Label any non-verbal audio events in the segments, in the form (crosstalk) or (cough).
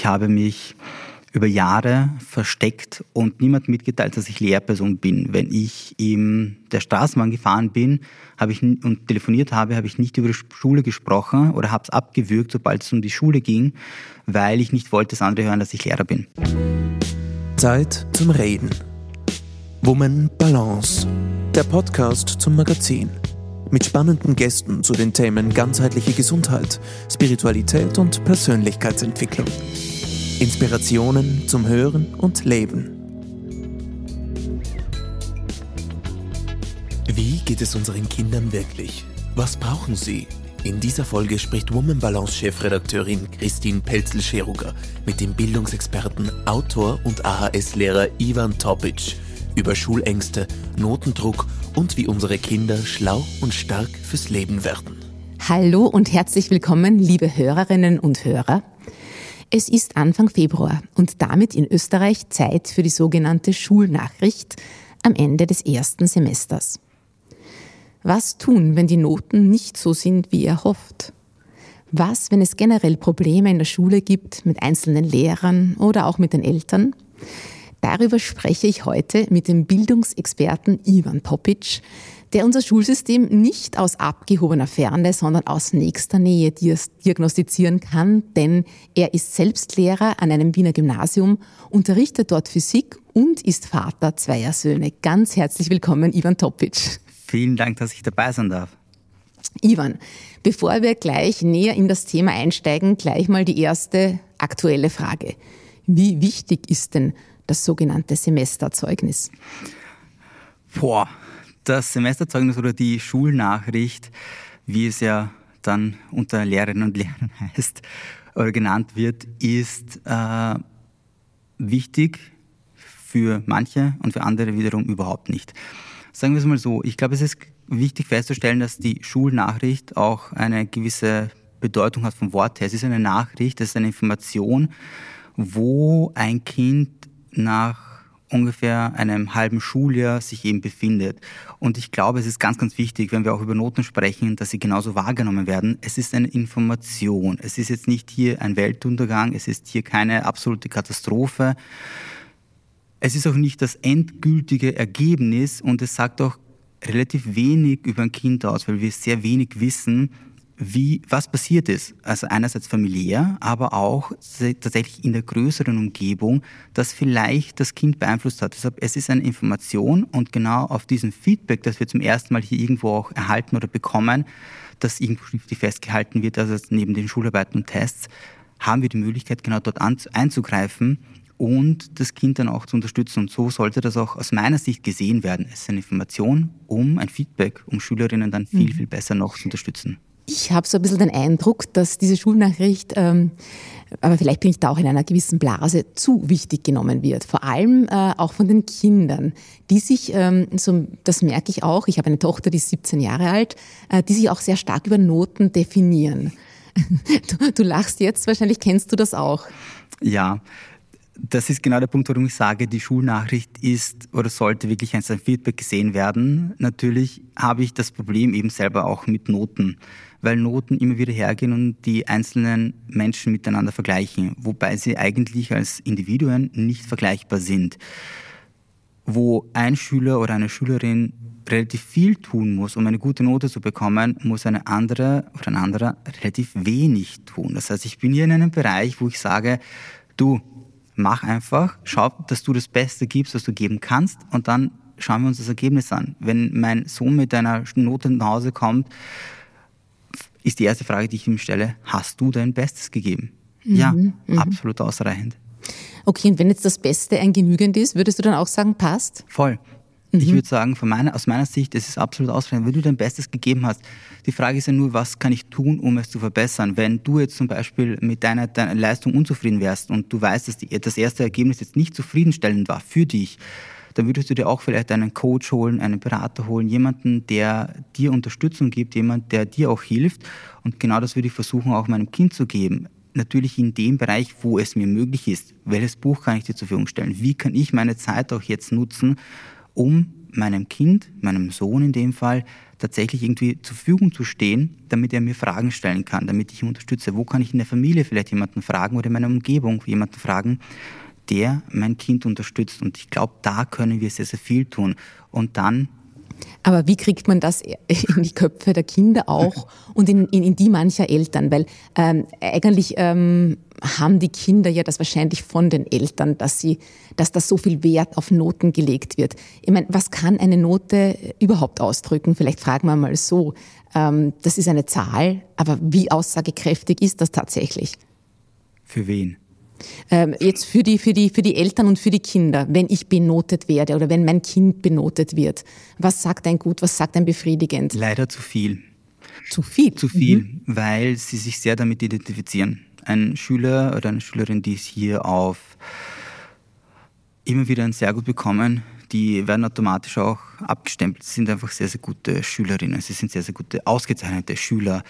ich habe mich über Jahre versteckt und niemand mitgeteilt, dass ich Lehrperson bin. Wenn ich in der Straßenbahn gefahren bin habe ich, und telefoniert habe, habe ich nicht über die Schule gesprochen oder habe es abgewürgt, sobald es um die Schule ging, weil ich nicht wollte, dass andere hören, dass ich Lehrer bin. Zeit zum Reden. Woman Balance. Der Podcast zum Magazin. Mit spannenden Gästen zu den Themen ganzheitliche Gesundheit, Spiritualität und Persönlichkeitsentwicklung. Inspirationen zum Hören und Leben. Wie geht es unseren Kindern wirklich? Was brauchen sie? In dieser Folge spricht Woman Balance Chefredakteurin Christine Pelzel-Scheruger mit dem Bildungsexperten, Autor und AHS-Lehrer Ivan Topic über Schulängste, Notendruck und wie unsere Kinder schlau und stark fürs Leben werden. Hallo und herzlich willkommen, liebe Hörerinnen und Hörer. Es ist Anfang Februar und damit in Österreich Zeit für die sogenannte Schulnachricht am Ende des ersten Semesters. Was tun, wenn die Noten nicht so sind, wie ihr hofft? Was, wenn es generell Probleme in der Schule gibt mit einzelnen Lehrern oder auch mit den Eltern? Darüber spreche ich heute mit dem Bildungsexperten Ivan Popic, der unser Schulsystem nicht aus abgehobener Ferne, sondern aus nächster Nähe diagnostizieren kann, denn er ist selbst Lehrer an einem Wiener Gymnasium, unterrichtet dort Physik und ist Vater zweier Söhne. Ganz herzlich willkommen, Ivan Topic. Vielen Dank, dass ich dabei sein darf. Ivan, bevor wir gleich näher in das Thema einsteigen, gleich mal die erste aktuelle Frage. Wie wichtig ist denn das sogenannte Semesterzeugnis? Boah, das Semesterzeugnis oder die Schulnachricht, wie es ja dann unter Lehrerinnen und Lehrern (laughs) heißt oder genannt wird, ist äh, wichtig für manche und für andere wiederum überhaupt nicht. Sagen wir es mal so, ich glaube, es ist wichtig festzustellen, dass die Schulnachricht auch eine gewisse Bedeutung hat vom Wort her. Es ist eine Nachricht, es ist eine Information, wo ein Kind nach ungefähr einem halben Schuljahr sich eben befindet. Und ich glaube, es ist ganz, ganz wichtig, wenn wir auch über Noten sprechen, dass sie genauso wahrgenommen werden. Es ist eine Information. Es ist jetzt nicht hier ein Weltuntergang. Es ist hier keine absolute Katastrophe. Es ist auch nicht das endgültige Ergebnis und es sagt auch relativ wenig über ein Kind aus, weil wir sehr wenig wissen, wie, was passiert ist. Also einerseits familiär, aber auch tatsächlich in der größeren Umgebung, das vielleicht das Kind beeinflusst hat. Deshalb, es ist eine Information und genau auf diesem Feedback, das wir zum ersten Mal hier irgendwo auch erhalten oder bekommen, das irgendwo schriftlich festgehalten wird, also neben den Schularbeiten und Tests, haben wir die Möglichkeit, genau dort einzugreifen und das Kind dann auch zu unterstützen. Und so sollte das auch aus meiner Sicht gesehen werden. Es ist eine Information, um ein Feedback, um Schülerinnen dann viel, mhm. viel besser noch zu unterstützen. Ich habe so ein bisschen den Eindruck, dass diese Schulnachricht, ähm, aber vielleicht bin ich da auch in einer gewissen Blase, zu wichtig genommen wird. Vor allem äh, auch von den Kindern, die sich, ähm, so, das merke ich auch, ich habe eine Tochter, die ist 17 Jahre alt, äh, die sich auch sehr stark über Noten definieren. (laughs) Du, du lachst jetzt, wahrscheinlich kennst du das auch. Ja, das ist genau der Punkt, warum ich sage, die Schulnachricht ist oder sollte wirklich als ein Feedback gesehen werden. Natürlich habe ich das Problem eben selber auch mit Noten weil Noten immer wieder hergehen und die einzelnen Menschen miteinander vergleichen, wobei sie eigentlich als Individuen nicht vergleichbar sind. Wo ein Schüler oder eine Schülerin relativ viel tun muss, um eine gute Note zu bekommen, muss eine andere oder ein anderer relativ wenig tun. Das heißt, ich bin hier in einem Bereich, wo ich sage, du, mach einfach, schau, dass du das Beste gibst, was du geben kannst und dann schauen wir uns das Ergebnis an. Wenn mein Sohn mit einer Note nach Hause kommt, ist die erste Frage, die ich ihm stelle, hast du dein Bestes gegeben? Mhm. Ja, mhm. absolut ausreichend. Okay, und wenn jetzt das Beste ein genügend ist, würdest du dann auch sagen, passt? Voll. Mhm. Ich würde sagen, von meiner, aus meiner Sicht, es ist absolut ausreichend. Wenn du dein Bestes gegeben hast, die Frage ist ja nur, was kann ich tun, um es zu verbessern? Wenn du jetzt zum Beispiel mit deiner, deiner Leistung unzufrieden wärst und du weißt, dass die, das erste Ergebnis jetzt nicht zufriedenstellend war für dich, dann würdest du dir auch vielleicht einen Coach holen, einen Berater holen, jemanden, der dir Unterstützung gibt, jemand, der dir auch hilft. Und genau das würde ich versuchen, auch meinem Kind zu geben. Natürlich in dem Bereich, wo es mir möglich ist. Welches Buch kann ich dir zur Verfügung stellen? Wie kann ich meine Zeit auch jetzt nutzen, um meinem Kind, meinem Sohn in dem Fall, tatsächlich irgendwie zur Verfügung zu stehen, damit er mir Fragen stellen kann, damit ich ihn unterstütze. Wo kann ich in der Familie vielleicht jemanden fragen oder in meiner Umgebung jemanden fragen, der mein Kind unterstützt? Und ich glaube, da können wir sehr, sehr viel tun. Und dann aber wie kriegt man das in die Köpfe der Kinder auch und in, in, in die mancher Eltern? Weil ähm, eigentlich ähm, haben die Kinder ja das wahrscheinlich von den Eltern, dass sie, dass da so viel Wert auf Noten gelegt wird. Ich meine, was kann eine Note überhaupt ausdrücken? Vielleicht fragen wir mal so. Ähm, das ist eine Zahl, aber wie aussagekräftig ist das tatsächlich? Für wen? Ähm, jetzt für die, für, die, für die Eltern und für die Kinder, wenn ich benotet werde oder wenn mein Kind benotet wird, was sagt ein gut, was sagt ein befriedigend? Leider zu viel. Zu viel? Zu viel, mhm. weil sie sich sehr damit identifizieren. Ein Schüler oder eine Schülerin, die es hier auf immer wieder ein sehr gut bekommen, die werden automatisch auch abgestempelt. Sie sind einfach sehr, sehr gute Schülerinnen. Sie sind sehr, sehr gute, ausgezeichnete Schüler.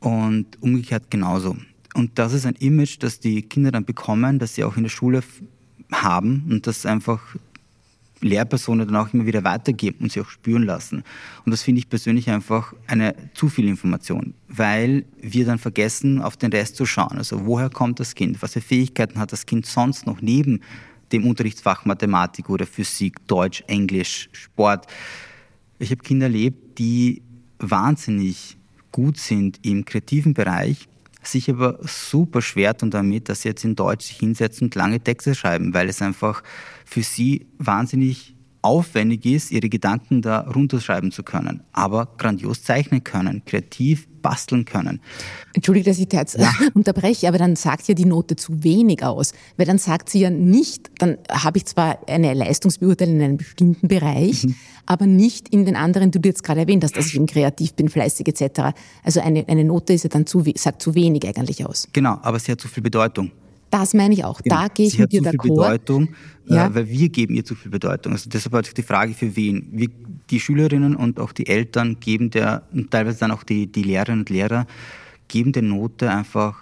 Und umgekehrt genauso. Und das ist ein Image, das die Kinder dann bekommen, das sie auch in der Schule haben und das einfach Lehrpersonen dann auch immer wieder weitergeben und sie auch spüren lassen. Und das finde ich persönlich einfach eine zu viel Information, weil wir dann vergessen, auf den Rest zu schauen. Also woher kommt das Kind? Was für Fähigkeiten hat das Kind sonst noch neben dem Unterrichtsfach Mathematik oder Physik, Deutsch, Englisch, Sport? Ich habe Kinder erlebt, die wahnsinnig gut sind im kreativen Bereich, sich aber super schwer tun damit, dass sie jetzt in Deutsch hinsetzen und lange Texte schreiben, weil es einfach für sie wahnsinnig aufwendig ist, ihre Gedanken da runterschreiben zu können, aber grandios zeichnen können, kreativ basteln können. Entschuldige, dass ich da jetzt ja. (laughs) unterbreche, aber dann sagt ja die Note zu wenig aus, weil dann sagt sie ja nicht, dann habe ich zwar eine Leistungsbeurteilung in einem bestimmten Bereich, mhm. aber nicht in den anderen, du jetzt gerade erwähnt hast, dass ich eben kreativ bin, fleißig etc. Also eine, eine Note ist ja dann zu, sagt zu wenig eigentlich aus. Genau, aber sie hat zu viel Bedeutung. Das meine ich auch. Da gehe ich Sie mit dir d'accord. Bedeutung, äh, ja. weil wir geben ihr zu viel Bedeutung. Also deshalb hat sich die Frage für wen. Wir, die Schülerinnen und auch die Eltern geben der, und teilweise dann auch die, die Lehrerinnen und Lehrer, geben der Note einfach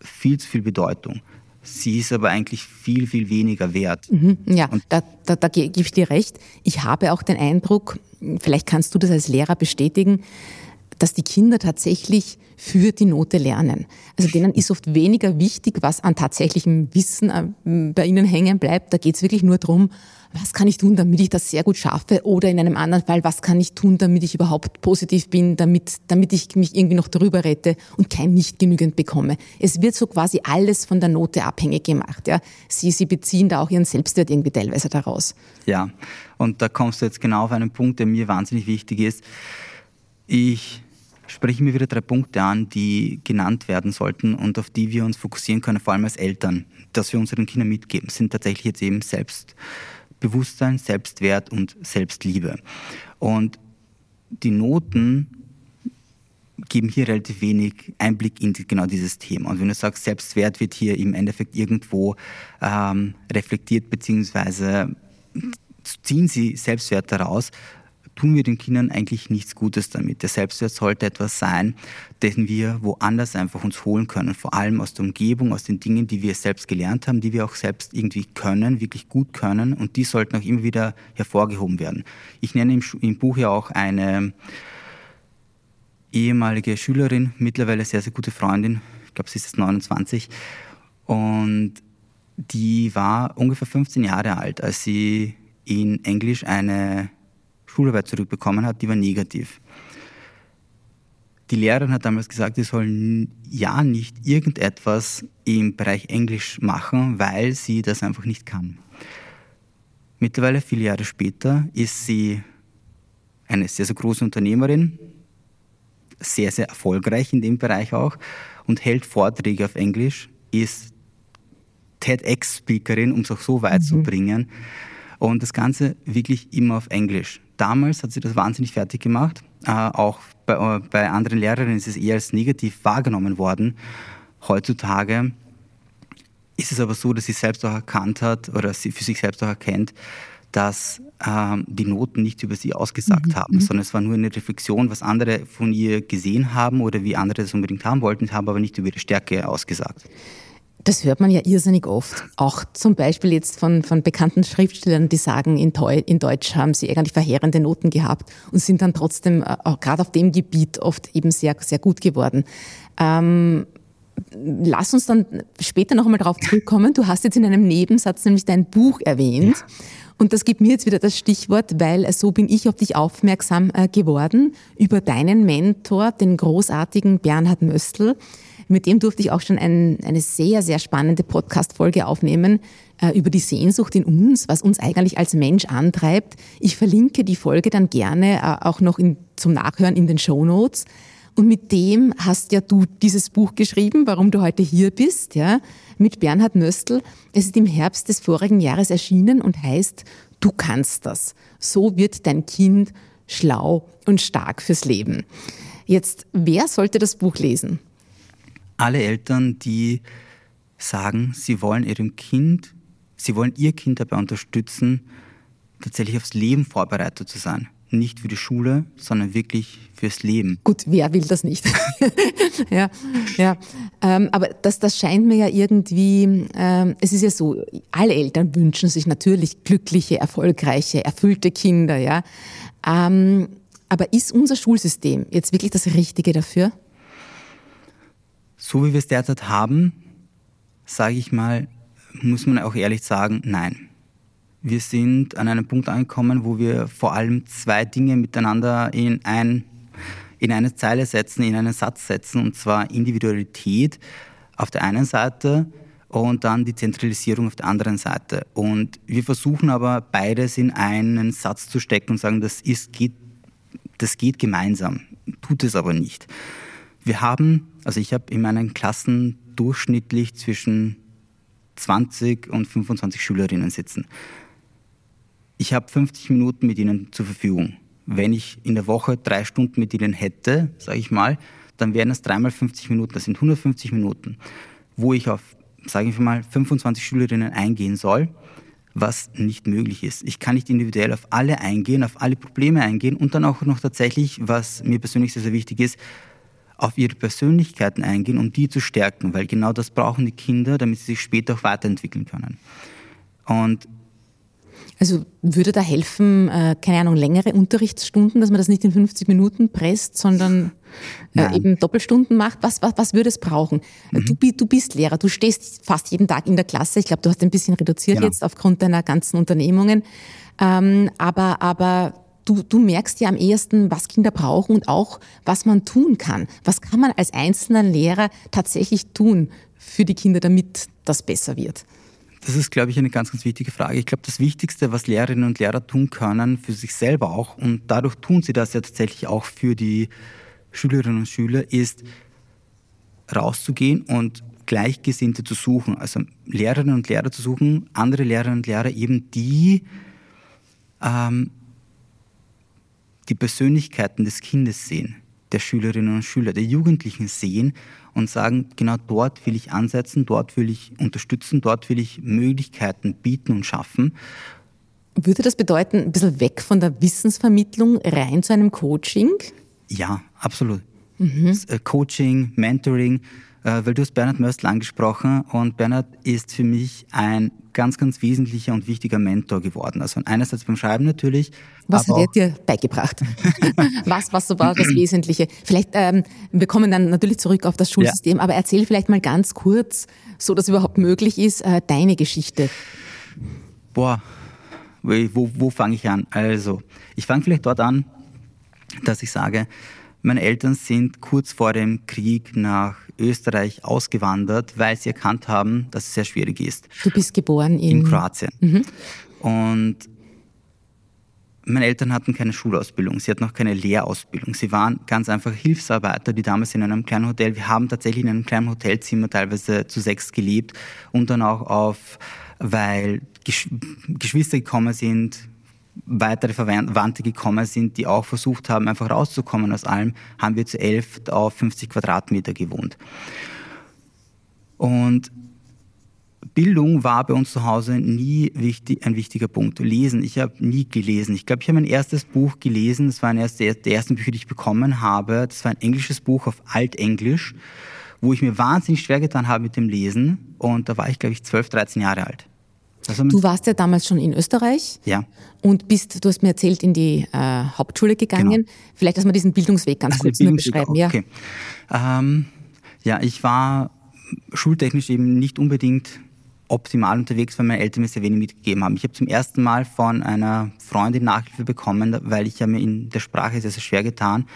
viel zu viel Bedeutung. Sie ist aber eigentlich viel, viel weniger wert. Mhm, ja, und da, da, da gebe ich dir recht. Ich habe auch den Eindruck, vielleicht kannst du das als Lehrer bestätigen, dass die Kinder tatsächlich für die Note lernen. Also denen ist oft weniger wichtig, was an tatsächlichem Wissen äh, bei ihnen hängen bleibt. Da geht es wirklich nur darum, was kann ich tun, damit ich das sehr gut schaffe? Oder in einem anderen Fall, was kann ich tun, damit ich überhaupt positiv bin, damit, damit ich mich irgendwie noch darüber rette und kein nicht genügend bekomme. Es wird so quasi alles von der Note abhängig gemacht. Ja? Sie, sie beziehen da auch ihren Selbstwert irgendwie teilweise daraus. Ja, und da kommst du jetzt genau auf einen Punkt, der mir wahnsinnig wichtig ist. Ich spreche mir wieder drei Punkte an, die genannt werden sollten und auf die wir uns fokussieren können, vor allem als Eltern, dass wir unseren Kindern mitgeben, sind tatsächlich jetzt eben Selbstbewusstsein, Selbstwert und Selbstliebe. Und die Noten geben hier relativ wenig Einblick in genau dieses Thema. Und wenn du sagst, Selbstwert wird hier im Endeffekt irgendwo ähm, reflektiert, beziehungsweise ziehen sie Selbstwert daraus, tun wir den Kindern eigentlich nichts Gutes damit. Der Selbstwert sollte etwas sein, den wir woanders einfach uns holen können, vor allem aus der Umgebung, aus den Dingen, die wir selbst gelernt haben, die wir auch selbst irgendwie können, wirklich gut können und die sollten auch immer wieder hervorgehoben werden. Ich nenne im, im Buch ja auch eine ehemalige Schülerin, mittlerweile sehr, sehr gute Freundin, ich glaube, sie ist jetzt 29 und die war ungefähr 15 Jahre alt, als sie in Englisch eine Schularbeit zurückbekommen hat, die war negativ. Die Lehrerin hat damals gesagt, sie sollen ja nicht irgendetwas im Bereich Englisch machen, weil sie das einfach nicht kann. Mittlerweile, viele Jahre später, ist sie eine sehr, sehr große Unternehmerin, sehr, sehr erfolgreich in dem Bereich auch und hält Vorträge auf Englisch, ist TEDx-Speakerin, um es auch so weit mhm. zu bringen. Und das Ganze wirklich immer auf Englisch damals hat sie das wahnsinnig fertig gemacht. Äh, auch bei, äh, bei anderen Lehrerinnen ist es eher als negativ wahrgenommen worden. Heutzutage ist es aber so, dass sie selbst auch erkannt hat oder sie für sich selbst auch erkennt, dass ähm, die Noten nichts über sie ausgesagt mhm. haben, mhm. sondern es war nur eine Reflexion, was andere von ihr gesehen haben oder wie andere das unbedingt haben wollten, haben aber nicht über ihre Stärke ausgesagt. Das hört man ja irrsinnig oft. Auch zum Beispiel jetzt von, von bekannten Schriftstellern, die sagen, in, in Deutsch haben sie eigentlich verheerende Noten gehabt und sind dann trotzdem äh, auch gerade auf dem Gebiet oft eben sehr, sehr gut geworden. Ähm, lass uns dann später noch einmal darauf zurückkommen. Du hast jetzt in einem Nebensatz nämlich dein Buch erwähnt. Ja. Und das gibt mir jetzt wieder das Stichwort, weil so bin ich auf dich aufmerksam äh, geworden über deinen Mentor, den großartigen Bernhard Möstl. Mit dem durfte ich auch schon ein, eine sehr, sehr spannende Podcast-Folge aufnehmen äh, über die Sehnsucht in uns, was uns eigentlich als Mensch antreibt. Ich verlinke die Folge dann gerne äh, auch noch in, zum Nachhören in den Show Notes. Und mit dem hast ja du dieses Buch geschrieben, warum du heute hier bist, ja, mit Bernhard Möstl. Es ist im Herbst des vorigen Jahres erschienen und heißt, du kannst das. So wird dein Kind schlau und stark fürs Leben. Jetzt, wer sollte das Buch lesen? Alle Eltern, die sagen, sie wollen ihrem Kind, sie wollen ihr Kind dabei unterstützen, tatsächlich aufs Leben vorbereitet zu sein. Nicht für die Schule, sondern wirklich fürs Leben. Gut, wer will das nicht? (laughs) ja, ja. Ähm, aber das, das scheint mir ja irgendwie, ähm, es ist ja so, alle Eltern wünschen sich natürlich glückliche, erfolgreiche, erfüllte Kinder, ja. Ähm, aber ist unser Schulsystem jetzt wirklich das Richtige dafür? So wie wir es derzeit haben, sage ich mal, muss man auch ehrlich sagen, nein. Wir sind an einem Punkt angekommen, wo wir vor allem zwei Dinge miteinander in, ein, in eine Zeile setzen, in einen Satz setzen, und zwar Individualität auf der einen Seite und dann die Zentralisierung auf der anderen Seite. Und wir versuchen aber beides in einen Satz zu stecken und sagen, das, ist, geht, das geht gemeinsam, tut es aber nicht. Wir haben, also ich habe in meinen Klassen durchschnittlich zwischen 20 und 25 Schülerinnen sitzen. Ich habe 50 Minuten mit ihnen zur Verfügung. Wenn ich in der Woche drei Stunden mit ihnen hätte, sage ich mal, dann wären es dreimal 50 Minuten, das sind 150 Minuten, wo ich auf, sage ich mal, 25 Schülerinnen eingehen soll, was nicht möglich ist. Ich kann nicht individuell auf alle eingehen, auf alle Probleme eingehen und dann auch noch tatsächlich, was mir persönlich sehr, sehr wichtig ist, auf ihre Persönlichkeiten eingehen, um die zu stärken, weil genau das brauchen die Kinder, damit sie sich später auch weiterentwickeln können. Und also würde da helfen, äh, keine Ahnung, längere Unterrichtsstunden, dass man das nicht in 50 Minuten presst, sondern äh, eben Doppelstunden macht? Was, was, was würde es brauchen? Mhm. Du, du bist Lehrer, du stehst fast jeden Tag in der Klasse. Ich glaube, du hast ein bisschen reduziert genau. jetzt aufgrund deiner ganzen Unternehmungen. Ähm, aber, aber du, du merkst ja am ehesten, was Kinder brauchen und auch, was man tun kann. Was kann man als einzelner Lehrer tatsächlich tun für die Kinder, damit das besser wird? Das ist, glaube ich, eine ganz, ganz wichtige Frage. Ich glaube, das Wichtigste, was Lehrerinnen und Lehrer tun können, für sich selber auch, und dadurch tun sie das ja tatsächlich auch für die Schülerinnen und Schüler, ist rauszugehen und Gleichgesinnte zu suchen. Also Lehrerinnen und Lehrer zu suchen, andere Lehrerinnen und Lehrer eben, die ähm, die Persönlichkeiten des Kindes sehen, der Schülerinnen und Schüler, der Jugendlichen sehen und sagen, genau dort will ich ansetzen, dort will ich unterstützen, dort will ich Möglichkeiten bieten und schaffen. Würde das bedeuten, ein bisschen weg von der Wissensvermittlung rein zu einem Coaching? Ja, absolut. Mhm. Coaching, Mentoring, äh, weil du hast Bernhard Möstl angesprochen und Bernhard ist für mich ein ganz, ganz wesentlicher und wichtiger Mentor geworden. Also einerseits beim Schreiben natürlich. Was hat er dir beigebracht? (laughs) was, was so war das Wesentliche? Vielleicht, ähm, wir kommen dann natürlich zurück auf das Schulsystem, ja. aber erzähl vielleicht mal ganz kurz, so dass überhaupt möglich ist, äh, deine Geschichte. Boah, wo, wo fange ich an? Also, ich fange vielleicht dort an, dass ich sage, meine Eltern sind kurz vor dem Krieg nach Österreich ausgewandert, weil sie erkannt haben, dass es sehr schwierig ist. Du bist geboren in, in Kroatien. Mhm. Und meine Eltern hatten keine Schulausbildung, sie hatten auch keine Lehrausbildung. Sie waren ganz einfach Hilfsarbeiter, die damals in einem kleinen Hotel, wir haben tatsächlich in einem kleinen Hotelzimmer teilweise zu sechs gelebt und dann auch auf, weil Geschwister gekommen sind, weitere Verwandte gekommen sind, die auch versucht haben, einfach rauszukommen aus allem, haben wir zu elf auf 50 Quadratmeter gewohnt. Und Bildung war bei uns zu Hause nie wichtig, ein wichtiger Punkt. Lesen, ich habe nie gelesen. Ich glaube, ich habe mein erstes Buch gelesen, das war eines der ersten Bücher, die ich bekommen habe. Das war ein englisches Buch auf Altenglisch wo ich mir wahnsinnig schwer getan habe mit dem Lesen. Und da war ich, glaube ich, 12, 13 Jahre alt. Also du warst ja damals schon in Österreich. Ja. Und bist, du hast mir erzählt, in die äh, Hauptschule gegangen. Genau. Vielleicht, dass wir diesen Bildungsweg ganz also kurz nur beschreiben. Ja. Okay. Ähm, ja, ich war schultechnisch eben nicht unbedingt optimal unterwegs, weil meine Eltern mir sehr wenig mitgegeben haben. Ich habe zum ersten Mal von einer Freundin Nachhilfe bekommen, weil ich ja mir in der Sprache sehr, sehr schwer getan.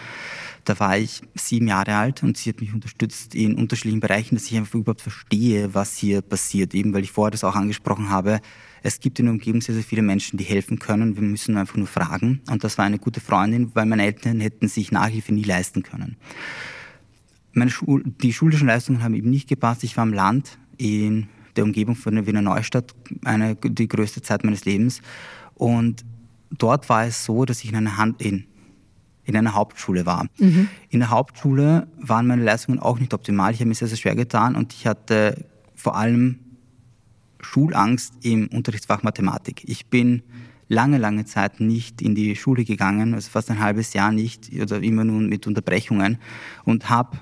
Da war ich sieben Jahre alt und sie hat mich unterstützt in unterschiedlichen Bereichen, dass ich einfach überhaupt verstehe, was hier passiert. Eben weil ich vorher das auch angesprochen habe. Es gibt in der Umgebung sehr, sehr viele Menschen, die helfen können. Wir müssen einfach nur fragen. Und das war eine gute Freundin, weil meine Eltern hätten sich Nachhilfe nie leisten können. Meine Schul die schulischen Leistungen haben eben nicht gepasst. Ich war im Land in der Umgebung von der Wiener Neustadt, eine, die größte Zeit meines Lebens. Und dort war es so, dass ich in einer, Hand, in, in einer Hauptschule war. Mhm. In der Hauptschule waren meine Leistungen auch nicht optimal. Ich habe mir sehr, sehr schwer getan und ich hatte vor allem Schulangst im Unterrichtsfach Mathematik. Ich bin lange, lange Zeit nicht in die Schule gegangen, also fast ein halbes Jahr nicht oder immer nur mit Unterbrechungen und habe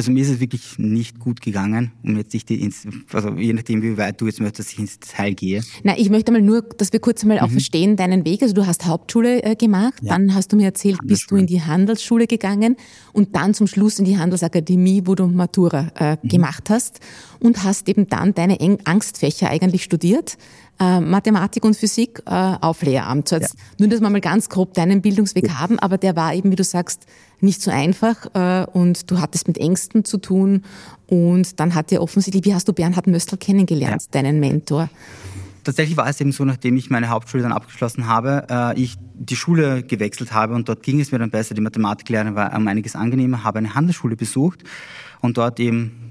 also mir ist es wirklich nicht gut gegangen, um jetzt nicht ins, also je nachdem, wie weit du jetzt möchtest, dass ich ins Detail gehe. Na, ich möchte mal nur, dass wir kurz mal mhm. auch verstehen, deinen Weg. Also du hast Hauptschule äh, gemacht, ja. dann hast du mir erzählt, bist du in die Handelsschule gegangen und dann zum Schluss in die Handelsakademie, wo du Matura äh, mhm. gemacht hast und hast eben dann deine Angstfächer eigentlich studiert. Äh, Mathematik und Physik äh, auf Lehramt. So jetzt ja. Nur, dass wir mal ganz grob deinen Bildungsweg ja. haben, aber der war eben, wie du sagst, nicht so einfach äh, und du hattest mit Ängsten zu tun und dann hat dir offensichtlich, wie hast du Bernhard Möstl kennengelernt, ja. deinen Mentor? Tatsächlich war es eben so, nachdem ich meine Hauptschule dann abgeschlossen habe, äh, ich die Schule gewechselt habe und dort ging es mir dann besser. Die Mathematiklehrerin war um einiges angenehmer, habe eine Handelsschule besucht und dort eben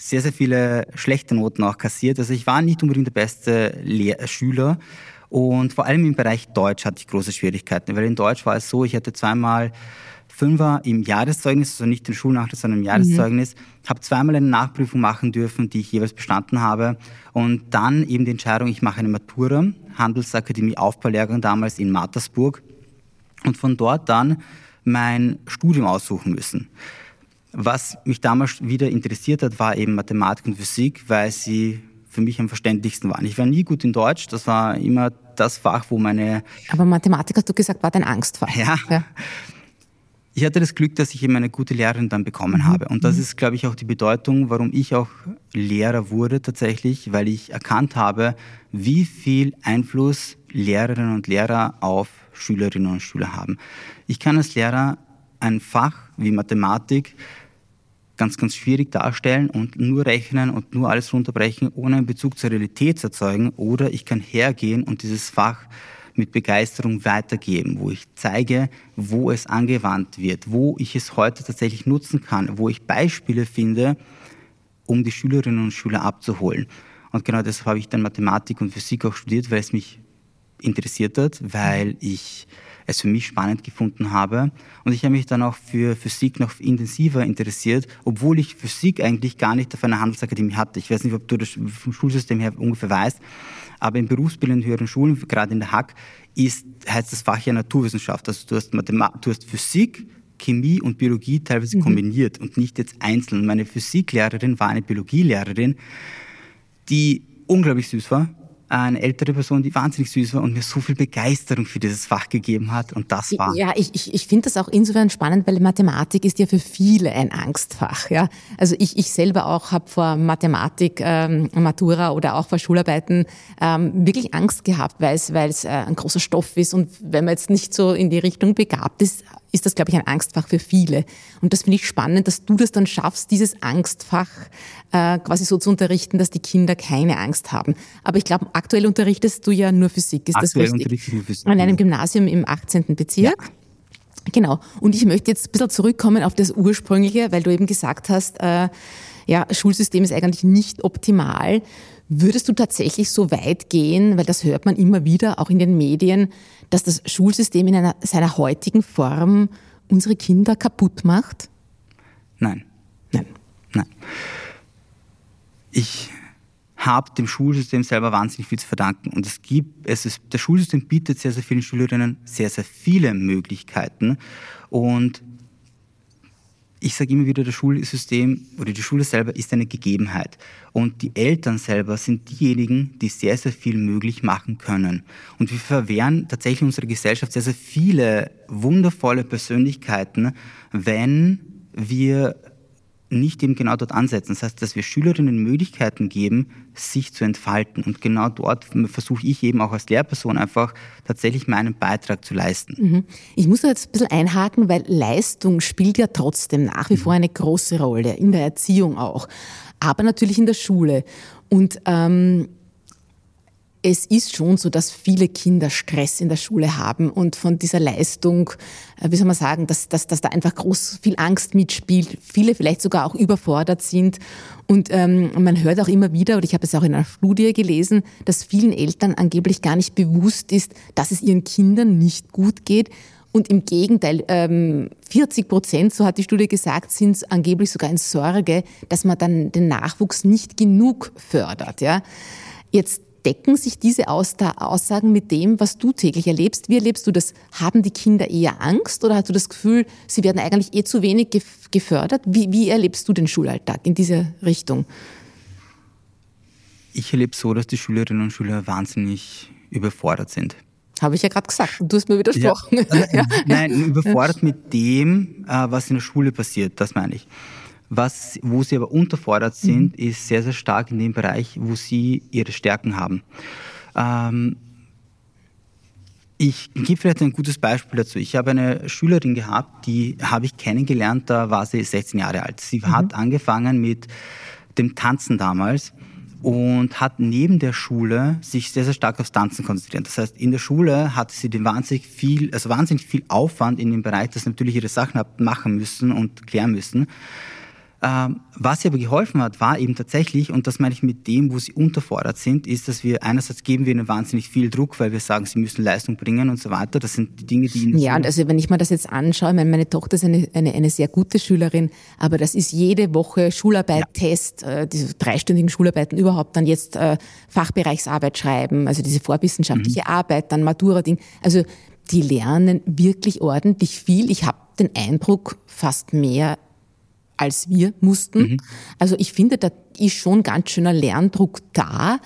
sehr, sehr viele schlechte Noten auch kassiert. Also ich war nicht unbedingt der beste Lehr Schüler und vor allem im Bereich Deutsch hatte ich große Schwierigkeiten, weil in Deutsch war es so, ich hatte zweimal Fünfer im Jahreszeugnis, also nicht den Schulnachweis, sondern im Jahreszeugnis. Mhm. Habe zweimal eine Nachprüfung machen dürfen, die ich jeweils bestanden habe. Und dann eben die Entscheidung, ich mache eine Matura, Handelsakademie Aufbaulehrerin damals in Mattersburg. Und von dort dann mein Studium aussuchen müssen. Was mich damals wieder interessiert hat, war eben Mathematik und Physik, weil sie für mich am verständlichsten waren. Ich war nie gut in Deutsch, das war immer das Fach, wo meine... Aber Mathematik, hast du gesagt, war dein Angstfach. Ja. ja ich hatte das Glück, dass ich eben eine gute Lehrerin dann bekommen mhm. habe. Und das mhm. ist, glaube ich, auch die Bedeutung, warum ich auch Lehrer wurde tatsächlich, weil ich erkannt habe, wie viel Einfluss Lehrerinnen und Lehrer auf Schülerinnen und Schüler haben. Ich kann als Lehrer ein Fach wie Mathematik ganz, ganz schwierig darstellen und nur rechnen und nur alles runterbrechen, ohne einen Bezug zur Realität zu erzeugen. Oder ich kann hergehen und dieses Fach mit Begeisterung weitergeben, wo ich zeige, wo es angewandt wird, wo ich es heute tatsächlich nutzen kann, wo ich Beispiele finde, um die Schülerinnen und Schüler abzuholen. Und genau deshalb habe ich dann Mathematik und Physik auch studiert, weil es mich interessiert hat, weil ich es für mich spannend gefunden habe. Und ich habe mich dann auch für Physik noch intensiver interessiert, obwohl ich Physik eigentlich gar nicht auf einer Handelsakademie hatte. Ich weiß nicht, ob du das vom Schulsystem her ungefähr weißt, aber in berufsbildenden höheren Schulen, gerade in der Hack, ist, heißt das Fach ja Naturwissenschaft. Also du hast, Mathemat du hast Physik, Chemie und Biologie teilweise mhm. kombiniert und nicht jetzt einzeln. Meine Physiklehrerin war eine Biologielehrerin, die unglaublich süß war, eine ältere Person, die wahnsinnig süß war und mir so viel Begeisterung für dieses Fach gegeben hat. Und das war. Ja, ich, ich, ich finde das auch insofern spannend, weil Mathematik ist ja für viele ein Angstfach. Ja? Also ich, ich selber auch habe vor Mathematik, ähm, Matura oder auch vor Schularbeiten ähm, wirklich Angst gehabt, weil es, weil es äh, ein großer Stoff ist und wenn man jetzt nicht so in die Richtung begabt ist, ist das, glaube ich, ein Angstfach für viele. Und das finde ich spannend, dass du das dann schaffst, dieses Angstfach äh, quasi so zu unterrichten, dass die Kinder keine Angst haben. Aber ich glaube, aktuell unterrichtest du ja nur Physik, ist aktuell das richtig? Ich nur Physik. An einem Gymnasium im 18. Bezirk. Ja. Genau. Und ich möchte jetzt ein bisschen zurückkommen auf das Ursprüngliche, weil du eben gesagt hast, äh, ja, Schulsystem ist eigentlich nicht optimal. Würdest du tatsächlich so weit gehen, weil das hört man immer wieder, auch in den Medien, dass das Schulsystem in einer, seiner heutigen Form unsere Kinder kaputt macht? Nein. Nein. Nein. Ich habe dem Schulsystem selber wahnsinnig viel zu verdanken. Und es gibt, es ist, das Schulsystem bietet sehr, sehr vielen Schülerinnen sehr, sehr viele Möglichkeiten. Und ich sage immer wieder, das Schulsystem oder die Schule selber ist eine Gegebenheit. Und die Eltern selber sind diejenigen, die sehr, sehr viel möglich machen können. Und wir verwehren tatsächlich unserer Gesellschaft sehr, sehr viele wundervolle Persönlichkeiten, wenn wir nicht eben genau dort ansetzen. Das heißt, dass wir Schülerinnen Möglichkeiten geben, sich zu entfalten. Und genau dort versuche ich eben auch als Lehrperson einfach tatsächlich meinen Beitrag zu leisten. Mhm. Ich muss da jetzt ein bisschen einhaken, weil Leistung spielt ja trotzdem nach wie vor eine große Rolle, in der Erziehung auch, aber natürlich in der Schule. Und ähm, es ist schon so, dass viele Kinder Stress in der Schule haben und von dieser Leistung, äh, wie soll man sagen, dass, dass, dass da einfach groß viel Angst mitspielt, viele vielleicht sogar auch überfordert sind. Und ähm, man hört auch immer wieder, oder ich habe es auch in einer Studie gelesen, dass vielen Eltern angeblich gar nicht bewusst ist, dass es ihren Kindern nicht gut geht. Und im Gegenteil, 40 ähm, Prozent, so hat die Studie gesagt, sind angeblich sogar in Sorge, dass man dann den Nachwuchs nicht genug fördert. Ja? Jetzt decken sich diese Aussagen mit dem, was du täglich erlebst? Wie erlebst du das? Haben die Kinder eher Angst oder hast du das Gefühl, sie werden eigentlich eh zu wenig gefördert? Wie, wie erlebst du den Schulalltag in dieser Richtung? Ich erlebe so, dass die Schülerinnen und Schüler wahnsinnig überfordert sind. Habe ich ja gerade gesagt. Du hast mir widersprochen. Ja, (laughs) ja. Nein, überfordert mit dem, äh, was in der Schule passiert, das meine ich. Was, wo sie aber unterfordert sind, mhm. ist sehr, sehr stark in dem Bereich, wo sie ihre Stärken haben. Ähm, ich gebe vielleicht ein gutes Beispiel dazu. Ich habe eine Schülerin gehabt, die habe ich kennengelernt, da war sie 16 Jahre alt. Sie mhm. hat angefangen mit dem Tanzen damals und hat neben der Schule sich sehr, sehr stark aufs Tanzen konzentriert. Das heißt, in der Schule hatte sie den wahnsinnig viel, also wahnsinnig viel Aufwand in dem Bereich, dass sie natürlich ihre Sachen machen müssen und klären müssen. Ähm, was ihr aber geholfen hat, war eben tatsächlich, und das meine ich mit dem, wo sie unterfordert sind, ist, dass wir einerseits geben wir ihnen wahnsinnig viel Druck, weil wir sagen, sie müssen Leistung bringen und so weiter. Das sind die Dinge, die ihnen. Ja, und also wenn ich mir das jetzt anschaue, meine, meine Tochter ist eine, eine, eine sehr gute Schülerin, aber das ist jede Woche Schularbeit, ja. Test, äh, diese dreistündigen Schularbeiten überhaupt, dann jetzt äh, Fachbereichsarbeit schreiben, also diese vorwissenschaftliche mhm. Arbeit, dann Matura-Ding. Also die lernen wirklich ordentlich viel. Ich habe den Eindruck, fast mehr als wir mussten. Mhm. Also ich finde, da ist schon ganz schöner Lerndruck da.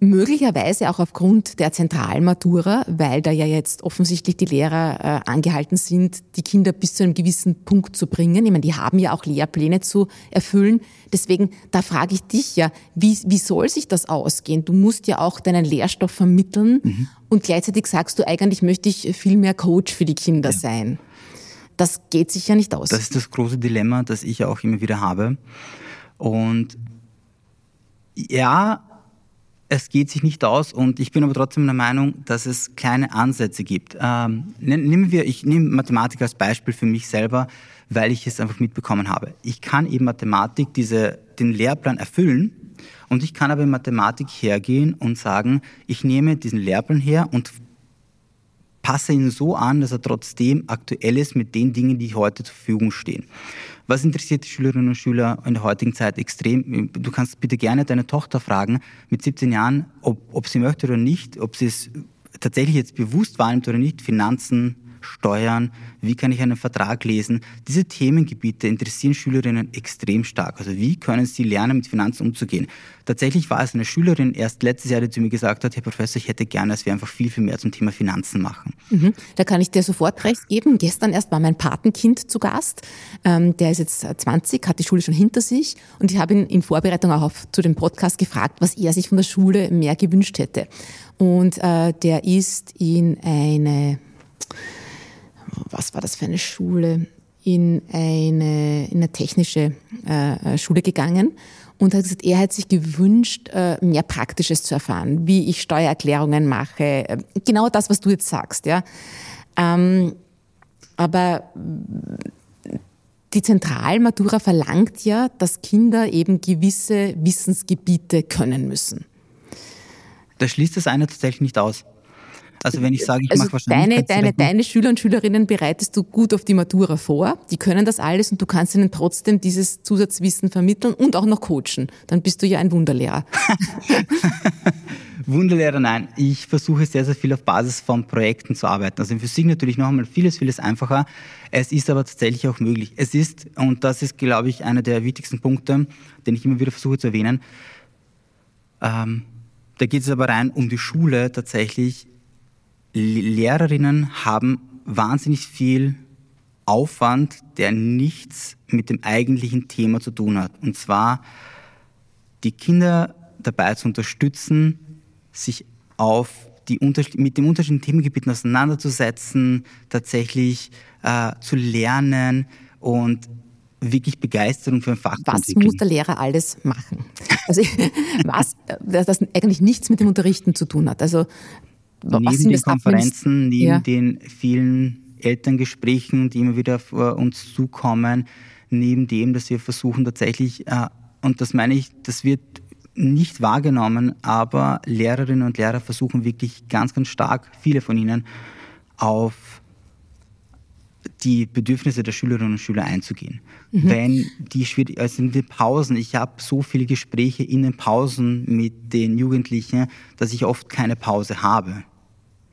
Möglicherweise auch aufgrund der Zentralmatura, weil da ja jetzt offensichtlich die Lehrer äh, angehalten sind, die Kinder bis zu einem gewissen Punkt zu bringen. Ich meine, die haben ja auch Lehrpläne zu erfüllen. Deswegen, da frage ich dich ja, wie, wie soll sich das ausgehen? Du musst ja auch deinen Lehrstoff vermitteln mhm. und gleichzeitig sagst du, eigentlich möchte ich viel mehr Coach für die Kinder ja. sein. Das geht sich ja nicht aus. Das ist das große Dilemma, das ich auch immer wieder habe. Und ja, es geht sich nicht aus und ich bin aber trotzdem der Meinung, dass es kleine Ansätze gibt. Ähm, nehmen wir, ich nehme Mathematik als Beispiel für mich selber, weil ich es einfach mitbekommen habe. Ich kann eben Mathematik diese, den Lehrplan erfüllen und ich kann aber in Mathematik hergehen und sagen, ich nehme diesen Lehrplan her und passe ihn so an, dass er trotzdem aktuell ist mit den Dingen, die heute zur Verfügung stehen. Was interessiert die Schülerinnen und Schüler in der heutigen Zeit extrem? Du kannst bitte gerne deine Tochter fragen, mit 17 Jahren, ob, ob sie möchte oder nicht, ob sie es tatsächlich jetzt bewusst wahrnimmt oder nicht, Finanzen, Steuern, wie kann ich einen Vertrag lesen. Diese Themengebiete interessieren Schülerinnen extrem stark. Also wie können sie lernen, mit Finanzen umzugehen? Tatsächlich war es eine Schülerin erst letztes Jahr, die zu mir gesagt hat, Herr Professor, ich hätte gerne, dass wir einfach viel, viel mehr zum Thema Finanzen machen. Mhm. Da kann ich dir sofort recht geben. Gestern erst war mein Patenkind zu Gast. Ähm, der ist jetzt 20, hat die Schule schon hinter sich. Und ich habe ihn in Vorbereitung auch auf, zu dem Podcast gefragt, was er sich von der Schule mehr gewünscht hätte. Und äh, der ist in eine was war das für eine Schule, in eine, in eine technische äh, Schule gegangen und hat gesagt, er hat sich gewünscht, äh, mehr Praktisches zu erfahren, wie ich Steuererklärungen mache, äh, genau das, was du jetzt sagst, ja. Ähm, aber die Zentralmatura verlangt ja, dass Kinder eben gewisse Wissensgebiete können müssen. Da schließt das eine tatsächlich nicht aus. Also wenn ich sage, ich also mache wahrscheinlich. Deine, deine, deine Schüler und Schülerinnen bereitest du gut auf die Matura vor. Die können das alles und du kannst ihnen trotzdem dieses Zusatzwissen vermitteln und auch noch coachen. Dann bist du ja ein Wunderlehrer. (laughs) Wunderlehrer, nein. Ich versuche sehr, sehr viel auf Basis von Projekten zu arbeiten. Also in Physik natürlich noch einmal vieles, vieles einfacher. Es ist aber tatsächlich auch möglich. Es ist, und das ist, glaube ich, einer der wichtigsten Punkte, den ich immer wieder versuche zu erwähnen, ähm, da geht es aber rein um die Schule tatsächlich. Lehrerinnen haben wahnsinnig viel Aufwand, der nichts mit dem eigentlichen Thema zu tun hat. Und zwar die Kinder dabei zu unterstützen, sich auf die mit dem unterschiedlichen Themengebieten auseinanderzusetzen, tatsächlich äh, zu lernen und wirklich Begeisterung für ein Fach Was muss der Lehrer alles machen? Also (laughs) was, das eigentlich nichts mit dem Unterrichten zu tun hat. Also neben den Konferenzen, neben ja. den vielen Elterngesprächen, die immer wieder vor uns zukommen, neben dem, dass wir versuchen tatsächlich, äh, und das meine ich, das wird nicht wahrgenommen, aber Lehrerinnen und Lehrer versuchen wirklich ganz, ganz stark, viele von ihnen, auf die Bedürfnisse der Schülerinnen und Schüler einzugehen. Mhm. Wenn die schwierig, also in den Pausen, ich habe so viele Gespräche in den Pausen mit den Jugendlichen, dass ich oft keine Pause habe.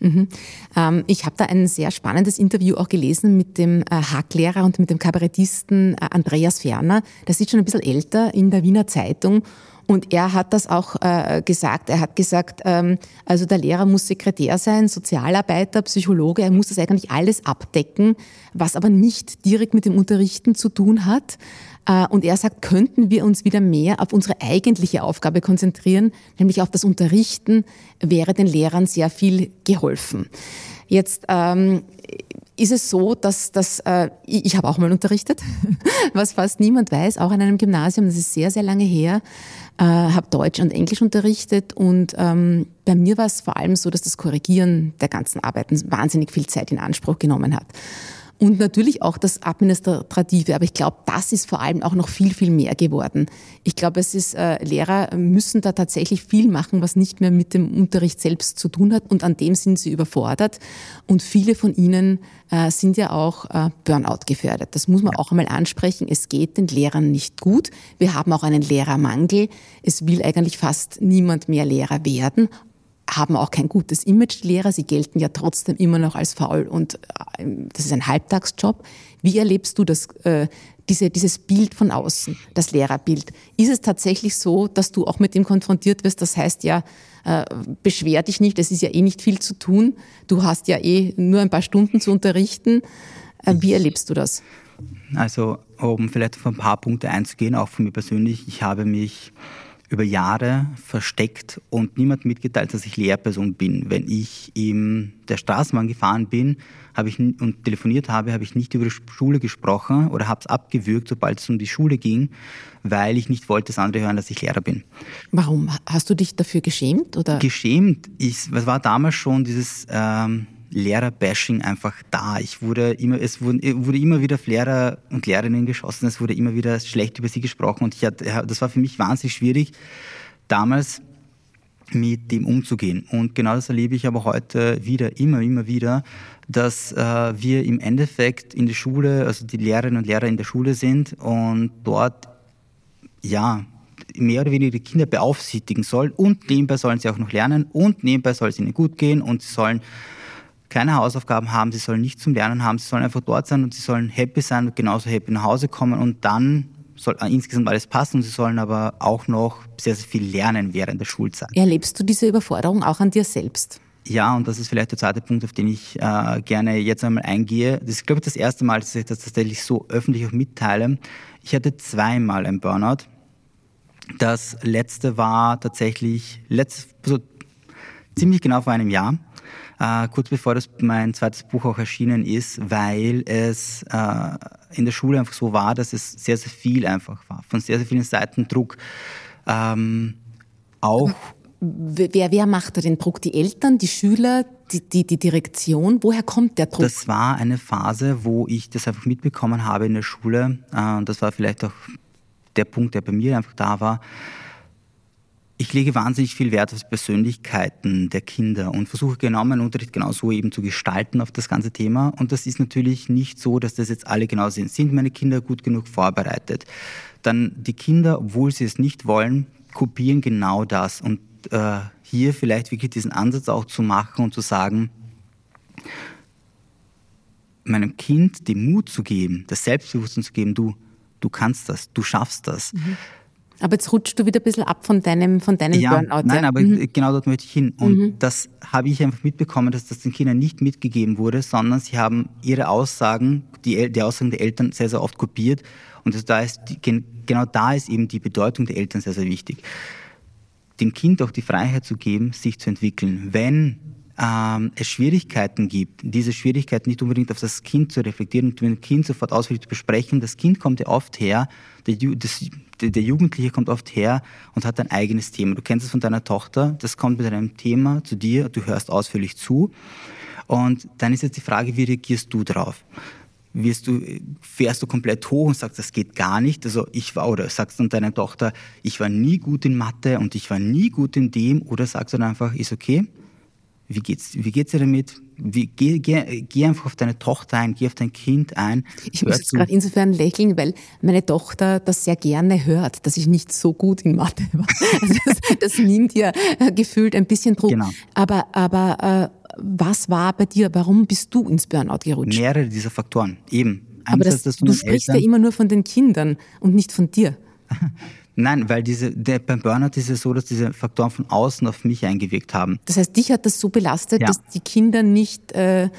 Mhm. Ähm, ich habe da ein sehr spannendes Interview auch gelesen mit dem äh, Hacklehrer und mit dem Kabarettisten äh, Andreas Ferner. Der ist schon ein bisschen älter in der Wiener Zeitung und er hat das auch äh, gesagt. Er hat gesagt, ähm, also der Lehrer muss Sekretär sein, Sozialarbeiter, Psychologe. Er muss das eigentlich alles abdecken, was aber nicht direkt mit dem Unterrichten zu tun hat. Äh, und er sagt, könnten wir uns wieder mehr auf unsere eigentliche Aufgabe konzentrieren, nämlich auf das Unterrichten, wäre den Lehrern sehr viel geholfen. Jetzt ähm, ist es so, dass, dass äh, ich, habe auch mal unterrichtet, (laughs) was fast niemand weiß, auch an einem Gymnasium, das ist sehr, sehr lange her, äh, habe Deutsch und Englisch unterrichtet und ähm, bei mir war es vor allem so, dass das Korrigieren der ganzen Arbeiten wahnsinnig viel Zeit in Anspruch genommen hat und natürlich auch das Administrative. Aber ich glaube, das ist vor allem auch noch viel, viel mehr geworden. Ich glaube, es ist, äh, Lehrer müssen da tatsächlich viel machen, was nicht mehr mit dem Unterricht selbst zu tun hat und an dem sind sie überfordert. Und viele von ihnen äh, sind ja auch äh, Burnout gefährdet. Das muss man auch einmal ansprechen. Es geht den Lehrern nicht gut. Wir haben auch einen Lehrermangel. Es will eigentlich fast niemand mehr Lehrer werden haben auch kein gutes Image, die Lehrer. Sie gelten ja trotzdem immer noch als faul und äh, das ist ein Halbtagsjob. Wie erlebst du das, äh, diese, dieses Bild von außen, das Lehrerbild? Ist es tatsächlich so, dass du auch mit dem konfrontiert wirst? Das heißt ja, äh, beschwer dich nicht, es ist ja eh nicht viel zu tun. Du hast ja eh nur ein paar Stunden zu unterrichten. Äh, wie erlebst du das? Also, um vielleicht auf ein paar Punkte einzugehen, auch von mir persönlich, ich habe mich über Jahre versteckt und niemand mitgeteilt, dass ich Lehrperson bin. Wenn ich in der Straßenbahn gefahren bin habe ich, und telefoniert habe, habe ich nicht über die Schule gesprochen oder habe es abgewürgt, sobald es um die Schule ging, weil ich nicht wollte, dass andere hören, dass ich Lehrer bin. Warum? Hast du dich dafür geschämt? Oder? Geschämt. Ich, es war damals schon dieses... Ähm, Lehrerbashing einfach da. Ich wurde immer, es wurden, wurde immer wieder auf Lehrer und Lehrerinnen geschossen, es wurde immer wieder schlecht über sie gesprochen und ich hatte, das war für mich wahnsinnig schwierig, damals mit dem umzugehen. Und genau das erlebe ich aber heute wieder, immer, immer wieder, dass äh, wir im Endeffekt in der Schule, also die Lehrerinnen und Lehrer in der Schule sind und dort, ja, mehr oder weniger die Kinder beaufsichtigen soll und nebenbei sollen sie auch noch lernen und nebenbei soll es ihnen gut gehen und sie sollen keine Hausaufgaben haben, sie sollen nicht zum Lernen haben, sie sollen einfach dort sein und sie sollen happy sein und genauso happy nach Hause kommen und dann soll insgesamt alles passen und sie sollen aber auch noch sehr, sehr viel lernen während der Schulzeit. Erlebst du diese Überforderung auch an dir selbst? Ja, und das ist vielleicht der zweite Punkt, auf den ich äh, gerne jetzt einmal eingehe. Das ist, glaube ich, das erste Mal, dass ich das tatsächlich so öffentlich auch mitteile. Ich hatte zweimal ein Burnout. Das letzte war tatsächlich letzt, so ziemlich genau vor einem Jahr äh, kurz bevor das mein zweites Buch auch erschienen ist, weil es äh, in der Schule einfach so war, dass es sehr, sehr viel einfach war, von sehr, sehr vielen Seiten Druck. Ähm, auch. Wer, wer macht da den Druck? Die Eltern, die Schüler, die, die, die Direktion? Woher kommt der Druck? Das war eine Phase, wo ich das einfach mitbekommen habe in der Schule. Äh, das war vielleicht auch der Punkt, der bei mir einfach da war ich lege wahnsinnig viel Wert auf Persönlichkeiten der Kinder und versuche genau meinen Unterricht genauso eben zu gestalten auf das ganze Thema. Und das ist natürlich nicht so, dass das jetzt alle genau sind. Sind meine Kinder gut genug vorbereitet? Dann die Kinder, obwohl sie es nicht wollen, kopieren genau das. Und äh, hier vielleicht wirklich diesen Ansatz auch zu machen und zu sagen, meinem Kind den Mut zu geben, das Selbstbewusstsein zu geben, du, du kannst das, du schaffst das. Mhm. Aber jetzt rutschst du wieder ein bisschen ab von deinem, von deinem ja, Burnout. Nein, ja. aber mhm. genau dort möchte ich hin. Und mhm. das habe ich einfach mitbekommen, dass das den Kindern nicht mitgegeben wurde, sondern sie haben ihre Aussagen, die, die Aussagen der Eltern sehr, sehr oft kopiert. Und da ist genau da ist eben die Bedeutung der Eltern sehr, sehr wichtig. Dem Kind auch die Freiheit zu geben, sich zu entwickeln. Wenn ähm, es Schwierigkeiten gibt, diese Schwierigkeiten nicht unbedingt auf das Kind zu reflektieren und mit dem Kind sofort ausführlich zu besprechen. Das Kind kommt ja oft her, der, das, der Jugendliche kommt oft her und hat ein eigenes Thema. Du kennst es von deiner Tochter, das kommt mit einem Thema zu dir, du hörst ausführlich zu und dann ist jetzt die Frage, wie reagierst du darauf? wirst du, fährst du komplett hoch und sagst, das geht gar nicht. Also ich war, oder sagst du deiner Tochter, ich war nie gut in Mathe und ich war nie gut in dem, oder sagst du dann einfach, ist okay, wie geht's, wie geht's dir damit? Wie, geh, geh, geh einfach auf deine Tochter ein, geh auf dein Kind ein. Ich muss jetzt gerade insofern lächeln, weil meine Tochter das sehr gerne hört, dass ich nicht so gut in Mathe war. (laughs) Also das, das nimmt ihr äh, gefühlt ein bisschen Druck. Genau. Aber, aber äh, was war bei dir? Warum bist du ins Burnout gerutscht? Mehrere dieser Faktoren, eben. Aber das, du sprichst Eltern. ja immer nur von den Kindern und nicht von dir. (laughs) Nein, weil diese, der, beim Burnout ist es so, dass diese Faktoren von außen auf mich eingewirkt haben. Das heißt, dich hat das so belastet, ja. dass die Kinder nicht äh,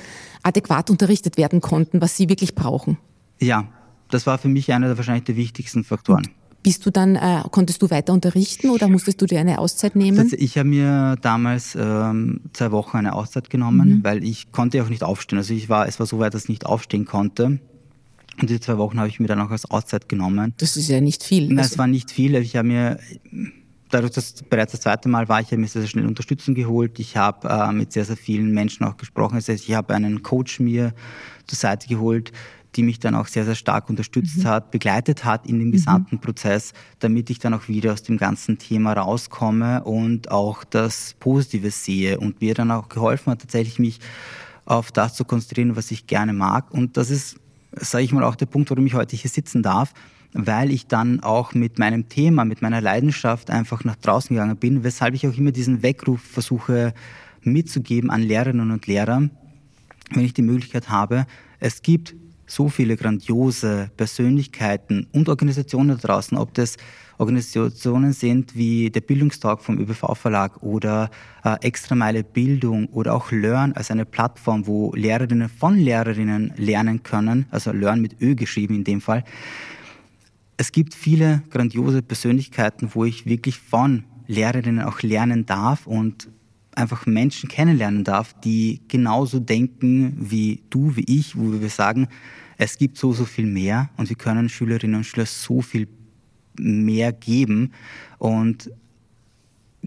adäquat unterrichtet werden konnten, was sie wirklich brauchen. Ja, das war für mich einer der wahrscheinlich der wichtigsten Faktoren. Bist du dann, äh, konntest du weiter unterrichten oder musstest du dir eine Auszeit nehmen? Ich habe mir damals ähm, zwei Wochen eine Auszeit genommen, mhm. weil ich konnte auch nicht aufstehen. Also ich war, es war so weit, dass ich nicht aufstehen konnte. Und diese zwei Wochen habe ich mir dann auch als Auszeit genommen. Das ist ja nicht viel. Nein, also es war nicht viel. Ich habe mir, dadurch, dass bereits das zweite Mal war, ich habe mir sehr, sehr schnell Unterstützung geholt. Ich habe äh, mit sehr, sehr vielen Menschen auch gesprochen. Das heißt, ich habe einen Coach mir zur Seite geholt, die mich dann auch sehr, sehr stark unterstützt mhm. hat, begleitet hat in dem mhm. gesamten. Prozess, damit ich dann auch wieder aus dem ganzen Thema rauskomme und auch das Positive sehe und mir dann auch geholfen hat, tatsächlich mich auf das zu konzentrieren, was ich gerne mag. Und das ist sage ich mal, auch der Punkt, warum ich heute hier sitzen darf, weil ich dann auch mit meinem Thema, mit meiner Leidenschaft einfach nach draußen gegangen bin, weshalb ich auch immer diesen Weckruf versuche mitzugeben an Lehrerinnen und Lehrer, wenn ich die Möglichkeit habe. Es gibt so viele grandiose Persönlichkeiten und Organisationen da draußen, ob das Organisationen sind wie der Bildungstag vom ÖBV-Verlag oder äh, Extra Meile Bildung oder auch Learn als eine Plattform, wo Lehrerinnen von Lehrerinnen lernen können, also Learn mit Ö geschrieben in dem Fall. Es gibt viele grandiose Persönlichkeiten, wo ich wirklich von Lehrerinnen auch lernen darf und einfach Menschen kennenlernen darf, die genauso denken wie du, wie ich, wo wir sagen, es gibt so, so viel mehr und wir können Schülerinnen und Schüler so viel mehr geben. Und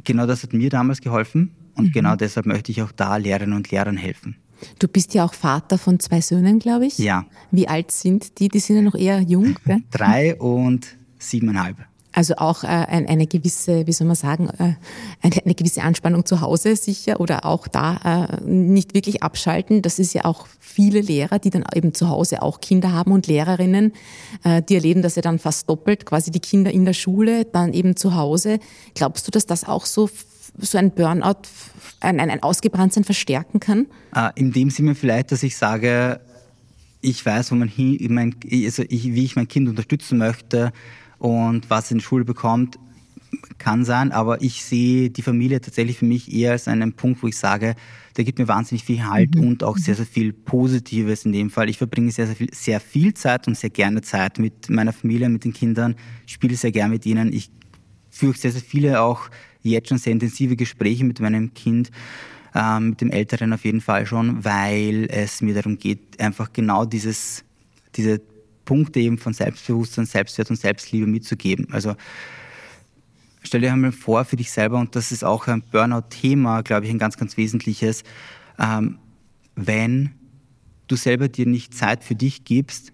genau das hat mir damals geholfen und mhm. genau deshalb möchte ich auch da Lehrerinnen und Lehrern helfen. Du bist ja auch Vater von zwei Söhnen, glaube ich. Ja. Wie alt sind die? Die sind ja noch eher jung. Gell? (laughs) Drei und siebeneinhalb. Also auch äh, eine gewisse, wie soll man sagen, äh, eine, eine, gewisse Anspannung zu Hause sicher oder auch da äh, nicht wirklich abschalten. Das ist ja auch viele Lehrer, die dann eben zu Hause auch Kinder haben und Lehrerinnen, äh, die erleben das ja dann fast doppelt, quasi die Kinder in der Schule, dann eben zu Hause. Glaubst du, dass das auch so so ein Burnout, ein, ein, ein Ausgebranntsein verstärken kann? Äh, in dem Sinne vielleicht, dass ich sage, ich weiß, wo man hin, mein, also ich, wie ich mein Kind unterstützen möchte, und was in der Schule bekommt, kann sein, aber ich sehe die Familie tatsächlich für mich eher als einen Punkt, wo ich sage, der gibt mir wahnsinnig viel Halt mhm. und auch sehr, sehr viel Positives in dem Fall. Ich verbringe sehr, sehr viel, sehr viel Zeit und sehr gerne Zeit mit meiner Familie, mit den Kindern, spiele sehr gerne mit ihnen. Ich führe sehr, sehr viele auch jetzt schon sehr intensive Gespräche mit meinem Kind, äh, mit dem Älteren auf jeden Fall schon, weil es mir darum geht, einfach genau dieses, diese Punkte eben von Selbstbewusstsein, Selbstwert und Selbstliebe mitzugeben. Also stell dir einmal vor für dich selber, und das ist auch ein Burnout-Thema, glaube ich, ein ganz, ganz wesentliches, ähm, wenn du selber dir nicht Zeit für dich gibst,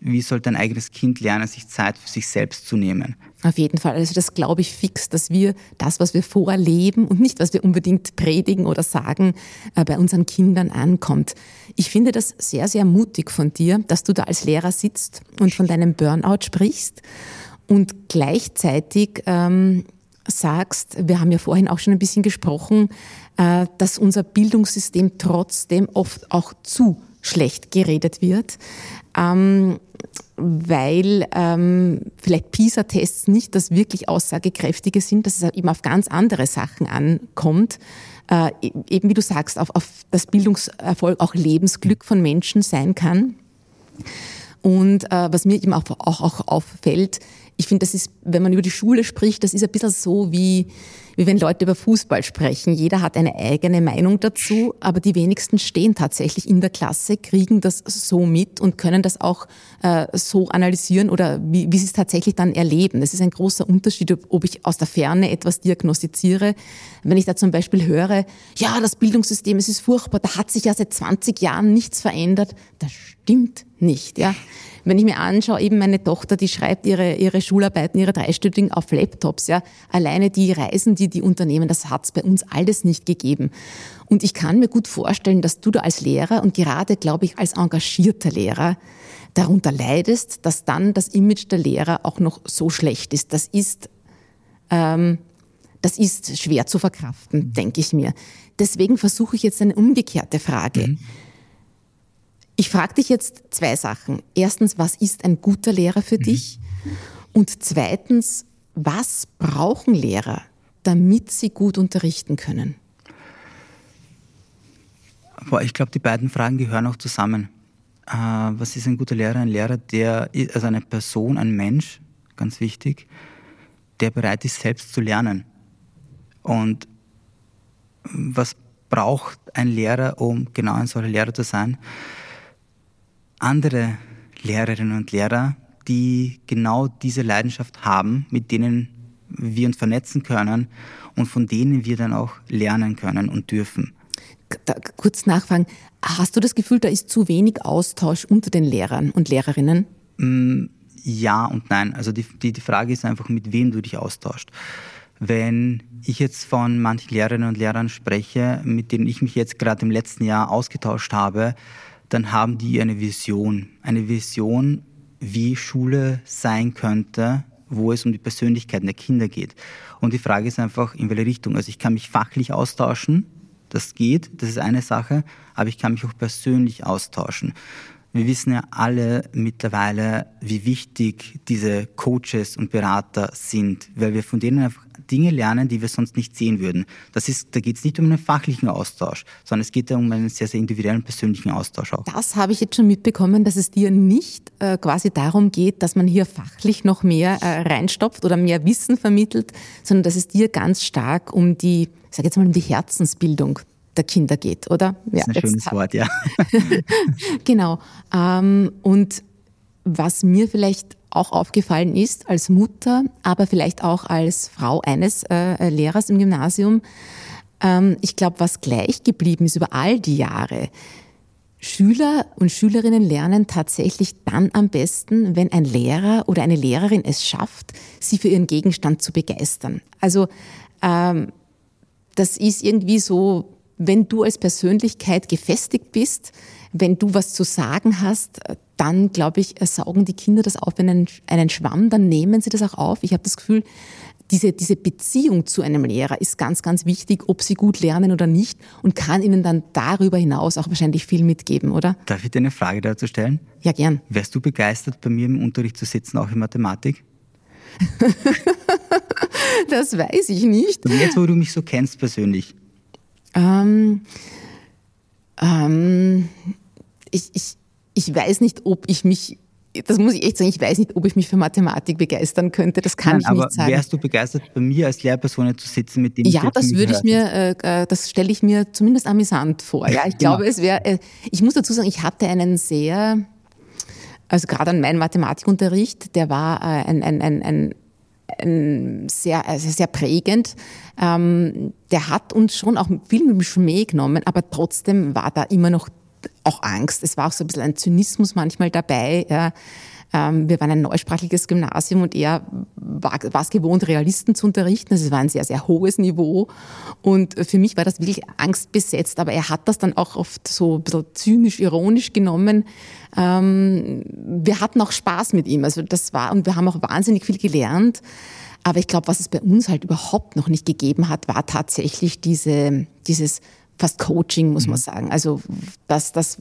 wie soll dein eigenes Kind lernen, sich Zeit für sich selbst zu nehmen? Auf jeden Fall. Also das glaube ich fix, dass wir das, was wir vorleben und nicht, was wir unbedingt predigen oder sagen, äh, bei unseren Kindern ankommt. Ich finde das sehr, sehr mutig von dir, dass du da als Lehrer sitzt und von deinem Burnout sprichst und gleichzeitig ähm, sagst, wir haben ja vorhin auch schon ein bisschen gesprochen, äh, dass unser Bildungssystem trotzdem oft auch zu schlecht geredet wird, ähm, weil ähm, vielleicht PISA-Tests nicht das wirklich aussagekräftige sind, dass es eben auf ganz andere Sachen ankommt. Äh, e-, eben wie du sagst, auf, auf das Bildungserfolg auch Lebensglück von Menschen sein kann. Und äh, was mir eben auch, auch, auch auffällt, ich finde, das ist, wenn man über die Schule spricht, das ist ein bisschen so wie, wie wenn Leute über Fußball sprechen. Jeder hat eine eigene Meinung dazu, aber die wenigsten stehen tatsächlich in der Klasse, kriegen das so mit und können das auch äh, so analysieren oder wie, wie sie es tatsächlich dann erleben. Das ist ein großer Unterschied, ob ich aus der Ferne etwas diagnostiziere. Wenn ich da zum Beispiel höre, ja, das Bildungssystem, es ist furchtbar, da hat sich ja seit 20 Jahren nichts verändert. Das stimmt nicht, ja. Wenn ich mir anschaue, eben meine Tochter, die schreibt ihre, ihre Schularbeiten, ihre dreistündigen auf Laptops, ja. Alleine die Reisen, die die unternehmen, das hat es bei uns alles nicht gegeben. Und ich kann mir gut vorstellen, dass du da als Lehrer und gerade, glaube ich, als engagierter Lehrer darunter leidest, dass dann das Image der Lehrer auch noch so schlecht ist. Das ist, ähm, das ist schwer zu verkraften, denke ich mir. Deswegen versuche ich jetzt eine umgekehrte Frage. Mhm. Ich frage dich jetzt zwei Sachen. Erstens, was ist ein guter Lehrer für mhm. dich? Und zweitens, was brauchen Lehrer, damit sie gut unterrichten können? Boah, ich glaube, die beiden Fragen gehören auch zusammen. Äh, was ist ein guter Lehrer? Ein Lehrer, der, also eine Person, ein Mensch, ganz wichtig, der bereit ist, selbst zu lernen. Und was braucht ein Lehrer, um genau ein solcher Lehrer zu sein? Andere Lehrerinnen und Lehrer, die genau diese Leidenschaft haben, mit denen wir uns vernetzen können und von denen wir dann auch lernen können und dürfen. Da, kurz nachfragen, hast du das Gefühl, da ist zu wenig Austausch unter den Lehrern und Lehrerinnen? Mm, ja und nein. Also die, die, die Frage ist einfach, mit wem du dich austauschst. Wenn ich jetzt von manchen Lehrerinnen und Lehrern spreche, mit denen ich mich jetzt gerade im letzten Jahr ausgetauscht habe, dann haben die eine Vision. Eine Vision, wie Schule sein könnte, wo es um die Persönlichkeiten der Kinder geht. Und die Frage ist einfach, in welche Richtung. Also ich kann mich fachlich austauschen, das geht, das ist eine Sache, aber ich kann mich auch persönlich austauschen. Wir wissen ja alle mittlerweile, wie wichtig diese Coaches und Berater sind, weil wir von denen einfach Dinge lernen, die wir sonst nicht sehen würden. Das ist, da geht es nicht um einen fachlichen Austausch, sondern es geht um einen sehr, sehr individuellen persönlichen Austausch auch. Das habe ich jetzt schon mitbekommen, dass es dir nicht äh, quasi darum geht, dass man hier fachlich noch mehr äh, reinstopft oder mehr Wissen vermittelt, sondern dass es dir ganz stark um die, sage jetzt mal, um die Herzensbildung der Kinder geht, oder? Das ist ein schönes Wort, ja. (laughs) genau. Ähm, und was mir vielleicht auch aufgefallen ist als Mutter, aber vielleicht auch als Frau eines äh, Lehrers im Gymnasium. Ähm, ich glaube, was gleich geblieben ist über all die Jahre, Schüler und Schülerinnen lernen tatsächlich dann am besten, wenn ein Lehrer oder eine Lehrerin es schafft, sie für ihren Gegenstand zu begeistern. Also ähm, das ist irgendwie so, wenn du als Persönlichkeit gefestigt bist, wenn du was zu sagen hast, dann, glaube ich, saugen die Kinder das auf in einen, einen Schwamm, dann nehmen sie das auch auf. Ich habe das Gefühl, diese, diese Beziehung zu einem Lehrer ist ganz, ganz wichtig, ob sie gut lernen oder nicht und kann ihnen dann darüber hinaus auch wahrscheinlich viel mitgeben, oder? Darf ich dir eine Frage dazu stellen? Ja, gern. Wärst du begeistert, bei mir im Unterricht zu sitzen, auch in Mathematik? (laughs) das weiß ich nicht. Und jetzt, wo du mich so kennst persönlich. Ähm, ähm, ich, ich, ich weiß nicht, ob ich mich das muss ich echt sagen, ich weiß nicht, ob ich mich für Mathematik begeistern könnte. Das kann Nein, ich nicht sagen. Wärst du begeistert, bei mir als Lehrperson zu sitzen, mit dem Ja, das würde ich mir, äh, äh, das stelle ich mir zumindest amüsant vor. Ja, ich (laughs) genau. glaube, es wäre, äh, ich muss dazu sagen, ich hatte einen sehr, also gerade an meinem Mathematikunterricht, der war äh, ein, ein, ein, ein ein sehr, also sehr prägend. Ähm, der hat uns schon auch viel mit dem Schmäh genommen, aber trotzdem war da immer noch auch Angst. Es war auch so ein bisschen ein Zynismus manchmal dabei. Ja. Ähm, wir waren ein neusprachliches Gymnasium und er war, war es gewohnt, Realisten zu unterrichten. Also es war ein sehr, sehr hohes Niveau. Und für mich war das wirklich angstbesetzt, aber er hat das dann auch oft so ein bisschen zynisch, ironisch genommen. Ähm, wir hatten auch Spaß mit ihm. Also das war, und wir haben auch wahnsinnig viel gelernt. Aber ich glaube, was es bei uns halt überhaupt noch nicht gegeben hat, war tatsächlich diese, dieses fast Coaching, muss mhm. man sagen. Also das, das,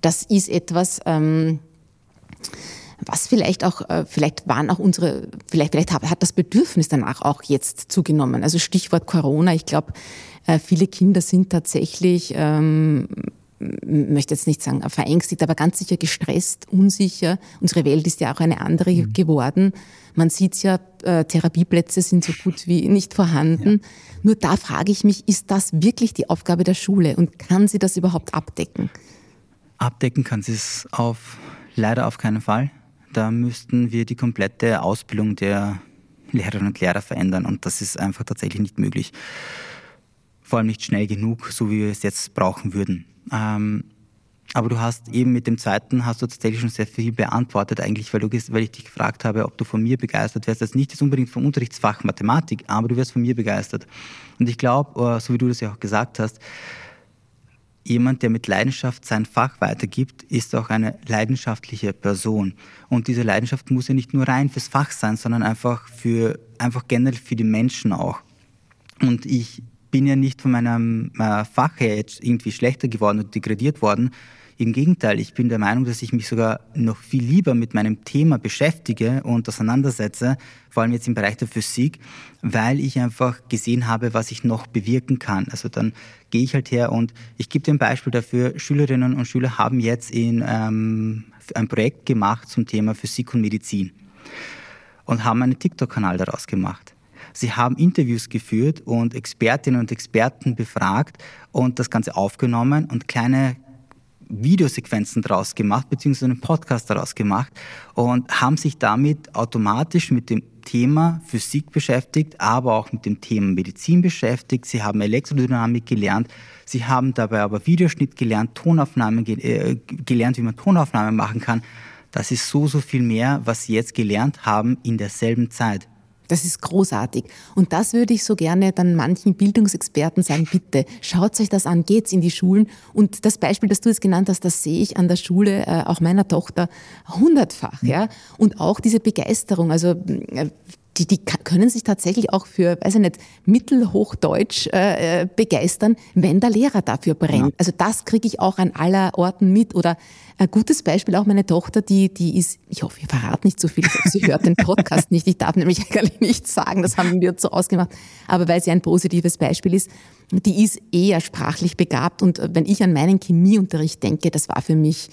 das ist etwas, ähm, was vielleicht auch, äh, vielleicht waren auch unsere, vielleicht, vielleicht hat das Bedürfnis danach auch jetzt zugenommen. Also Stichwort Corona, ich glaube, äh, viele Kinder sind tatsächlich, ähm, möchte jetzt nicht sagen verängstigt, aber ganz sicher gestresst, unsicher. Unsere Welt ist ja auch eine andere mhm. geworden. Man sieht ja, äh, Therapieplätze sind so gut wie nicht vorhanden. Ja. Nur da frage ich mich, ist das wirklich die Aufgabe der Schule und kann sie das überhaupt abdecken? Abdecken kann sie es auf, leider auf keinen Fall. Da müssten wir die komplette Ausbildung der Lehrerinnen und Lehrer verändern und das ist einfach tatsächlich nicht möglich. Vor allem nicht schnell genug, so wie wir es jetzt brauchen würden. Ähm, aber du hast eben mit dem zweiten hast du tatsächlich schon sehr viel beantwortet eigentlich, weil, du, weil ich dich gefragt habe, ob du von mir begeistert wärst. Also nicht jetzt unbedingt vom Unterrichtsfach Mathematik, aber du wirst von mir begeistert. Und ich glaube, äh, so wie du das ja auch gesagt hast, jemand, der mit Leidenschaft sein Fach weitergibt, ist auch eine leidenschaftliche Person. Und diese Leidenschaft muss ja nicht nur rein fürs Fach sein, sondern einfach für, einfach generell für die Menschen auch. Und ich bin ja nicht von meinem äh, Fach her jetzt irgendwie schlechter geworden und degradiert worden. Im Gegenteil, ich bin der Meinung, dass ich mich sogar noch viel lieber mit meinem Thema beschäftige und auseinandersetze, vor allem jetzt im Bereich der Physik, weil ich einfach gesehen habe, was ich noch bewirken kann. Also dann gehe ich halt her und ich gebe dir ein Beispiel dafür. Schülerinnen und Schüler haben jetzt in, ähm, ein Projekt gemacht zum Thema Physik und Medizin und haben einen TikTok-Kanal daraus gemacht. Sie haben Interviews geführt und Expertinnen und Experten befragt und das Ganze aufgenommen und kleine Videosequenzen daraus gemacht, beziehungsweise einen Podcast daraus gemacht und haben sich damit automatisch mit dem Thema Physik beschäftigt, aber auch mit dem Thema Medizin beschäftigt. Sie haben Elektrodynamik gelernt. Sie haben dabei aber Videoschnitt gelernt, Tonaufnahmen äh, gelernt, wie man Tonaufnahmen machen kann. Das ist so, so viel mehr, was Sie jetzt gelernt haben in derselben Zeit. Das ist großartig. Und das würde ich so gerne dann manchen Bildungsexperten sagen, bitte, schaut euch das an, geht's in die Schulen. Und das Beispiel, das du jetzt genannt hast, das sehe ich an der Schule, äh, auch meiner Tochter, hundertfach, ja. Und auch diese Begeisterung, also, äh, die, die können sich tatsächlich auch für, weiß ich nicht, Mittelhochdeutsch äh, äh, begeistern, wenn der Lehrer dafür brennt. Ja. Also das kriege ich auch an aller Orten mit. Oder ein gutes Beispiel auch meine Tochter, die, die ist, ich hoffe, ihr verrat nicht so viel, sie hört den Podcast nicht. Ich darf nämlich (laughs) eigentlich nicht sagen, das haben wir so ausgemacht. Aber weil sie ein positives Beispiel ist, die ist eher sprachlich begabt. Und wenn ich an meinen Chemieunterricht denke, das war für mich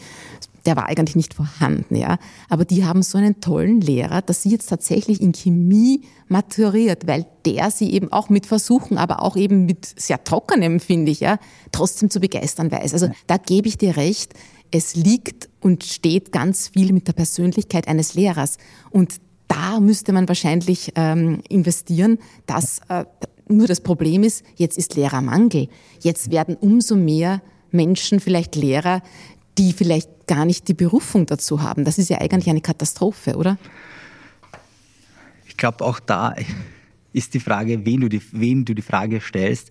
der war eigentlich nicht vorhanden, ja. Aber die haben so einen tollen Lehrer, dass sie jetzt tatsächlich in Chemie maturiert, weil der sie eben auch mit Versuchen, aber auch eben mit sehr trockenem, finde ich, ja, trotzdem zu begeistern weiß. Also da gebe ich dir recht. Es liegt und steht ganz viel mit der Persönlichkeit eines Lehrers. Und da müsste man wahrscheinlich ähm, investieren, dass äh, nur das Problem ist, jetzt ist Lehrermangel. Jetzt werden umso mehr Menschen, vielleicht Lehrer, die vielleicht gar nicht die Berufung dazu haben. Das ist ja eigentlich eine Katastrophe, oder? Ich glaube, auch da ist die Frage, wen du die, wem du die Frage stellst.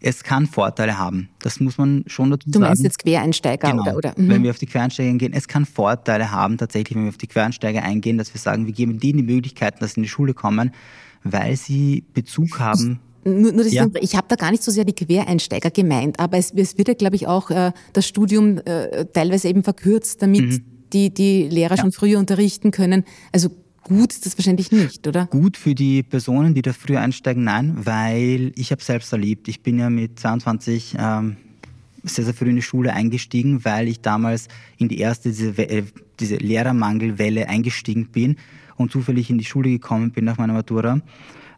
Es kann Vorteile haben. Das muss man schon dazu sagen. Du meinst sagen. jetzt Quereinsteiger genau. oder? oder? Mhm. Wenn wir auf die Quereinsteiger eingehen, es kann Vorteile haben, tatsächlich, wenn wir auf die Quereinsteiger eingehen, dass wir sagen, wir geben denen die Möglichkeiten, dass sie in die Schule kommen, weil sie Bezug haben nur, nur ja. ich habe da gar nicht so sehr die Quereinsteiger gemeint, aber es, es wird ja, glaube ich, auch äh, das Studium äh, teilweise eben verkürzt, damit mhm. die, die Lehrer ja. schon früher unterrichten können. Also gut ist das wahrscheinlich nicht, oder? Gut für die Personen, die da früher einsteigen, nein, weil ich habe selbst erlebt, ich bin ja mit 22 ähm, sehr, sehr früh in die Schule eingestiegen, weil ich damals in die erste, diese, äh, diese Lehrermangelwelle eingestiegen bin und zufällig in die Schule gekommen bin nach meiner Matura.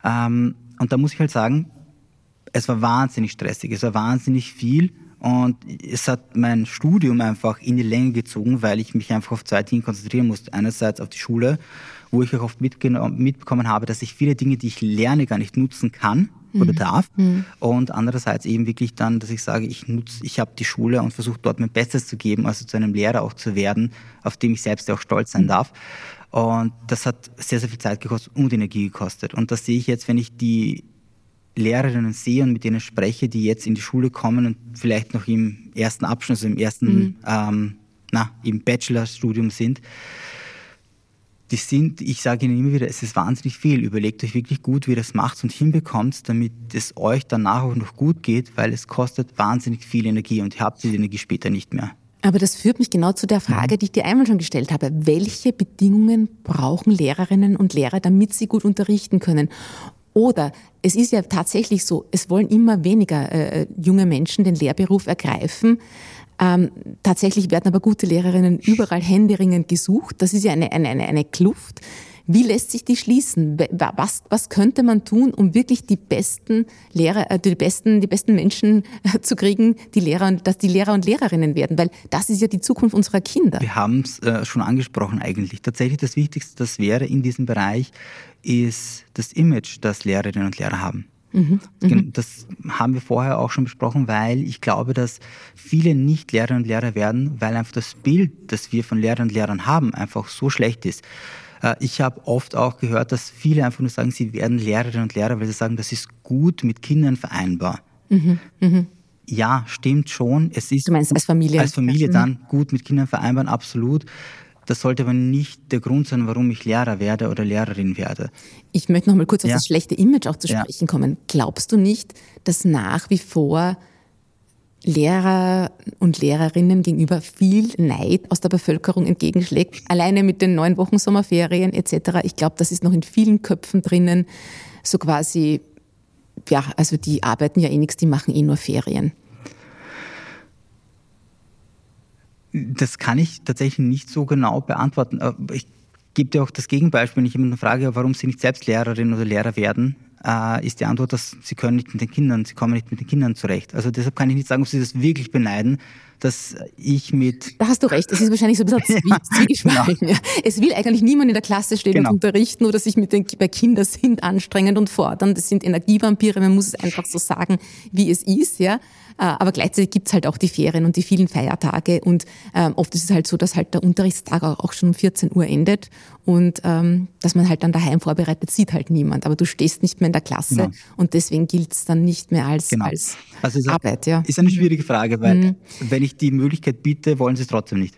Ähm, und da muss ich halt sagen, es war wahnsinnig stressig, es war wahnsinnig viel und es hat mein Studium einfach in die Länge gezogen, weil ich mich einfach auf zwei Dinge konzentrieren musste. Einerseits auf die Schule, wo ich auch oft mitbekommen habe, dass ich viele Dinge, die ich lerne, gar nicht nutzen kann oder mhm. darf. Mhm. Und andererseits eben wirklich dann, dass ich sage, ich nutze, ich habe die Schule und versuche dort mein Bestes zu geben, also zu einem Lehrer auch zu werden, auf dem ich selbst auch stolz sein mhm. darf. Und das hat sehr, sehr viel Zeit gekostet und Energie gekostet. Und das sehe ich jetzt, wenn ich die Lehrerinnen sehe und mit denen spreche, die jetzt in die Schule kommen und vielleicht noch im ersten Abschluss, also im ersten, mhm. ähm, na, im Bachelorstudium sind. Die sind, ich sage Ihnen immer wieder, es ist wahnsinnig viel. Überlegt euch wirklich gut, wie ihr das macht und hinbekommt, damit es euch danach auch noch gut geht, weil es kostet wahnsinnig viel Energie und ihr habt diese Energie später nicht mehr. Aber das führt mich genau zu der Frage, die ich dir einmal schon gestellt habe. Welche Bedingungen brauchen Lehrerinnen und Lehrer, damit sie gut unterrichten können? Oder es ist ja tatsächlich so, es wollen immer weniger äh, junge Menschen den Lehrberuf ergreifen. Ähm, tatsächlich werden aber gute Lehrerinnen überall händeringend gesucht. Das ist ja eine, eine, eine, eine Kluft. Wie lässt sich die schließen? Was, was könnte man tun, um wirklich die besten Lehrer, äh, die besten, die besten Menschen äh, zu kriegen, die Lehrer, dass die Lehrer und Lehrerinnen werden? Weil das ist ja die Zukunft unserer Kinder. Wir haben es äh, schon angesprochen eigentlich. Tatsächlich das Wichtigste, das wäre in diesem Bereich, ist das Image, das Lehrerinnen und Lehrer haben. Mhm, mhm, das haben wir vorher auch schon besprochen, weil ich glaube, dass viele nicht Lehrerinnen und Lehrer werden, weil einfach das Bild, das wir von Lehrerinnen und Lehrern haben, einfach so schlecht ist. Äh, ich habe oft auch gehört, dass viele einfach nur sagen, sie werden Lehrerinnen und Lehrer, weil sie sagen, das ist gut mit Kindern vereinbar. Mhm, mh. Ja, stimmt schon. Es ist du meinst als Familie? Als Familie mhm. dann gut mit Kindern vereinbaren, absolut. Das sollte aber nicht der Grund sein, warum ich Lehrer werde oder Lehrerin werde. Ich möchte noch mal kurz auf das schlechte Image auch zu sprechen ja. kommen. Glaubst du nicht, dass nach wie vor Lehrer und Lehrerinnen gegenüber viel Neid aus der Bevölkerung entgegenschlägt, alleine mit den neun Wochen Sommerferien etc. Ich glaube, das ist noch in vielen Köpfen drinnen, so quasi, ja, also die arbeiten ja eh nichts, die machen eh nur Ferien. Das kann ich tatsächlich nicht so genau beantworten. Ich gebe dir auch das Gegenbeispiel, wenn ich jemanden frage, warum sie nicht selbst Lehrerin oder Lehrer werden, äh, ist die Antwort, dass sie können nicht mit den Kindern, sie kommen nicht mit den Kindern zurecht. Also deshalb kann ich nicht sagen, ob sie das wirklich beneiden, dass ich mit... Da hast du recht, es ist wahrscheinlich so ein bisschen (laughs) ja, zwiegespalten. Genau. Es will eigentlich niemand in der Klasse stehen genau. und unterrichten oder sich mit den, bei Kindern sind anstrengend und fordern. Das sind Energievampire, man muss es einfach so sagen, wie es ist. Ja. Äh, aber gleichzeitig gibt's halt auch die Ferien und die vielen Feiertage und ähm, oft ist es halt so, dass halt der Unterrichtstag auch schon um 14 Uhr endet und ähm, dass man halt dann daheim vorbereitet, sieht halt niemand. Aber du stehst nicht mehr in der Klasse genau. und deswegen gilt's dann nicht mehr als, genau. als also ist Arbeit. Ja. Ist eine schwierige Frage, weil mhm. wenn ich die Möglichkeit biete, wollen sie es trotzdem nicht.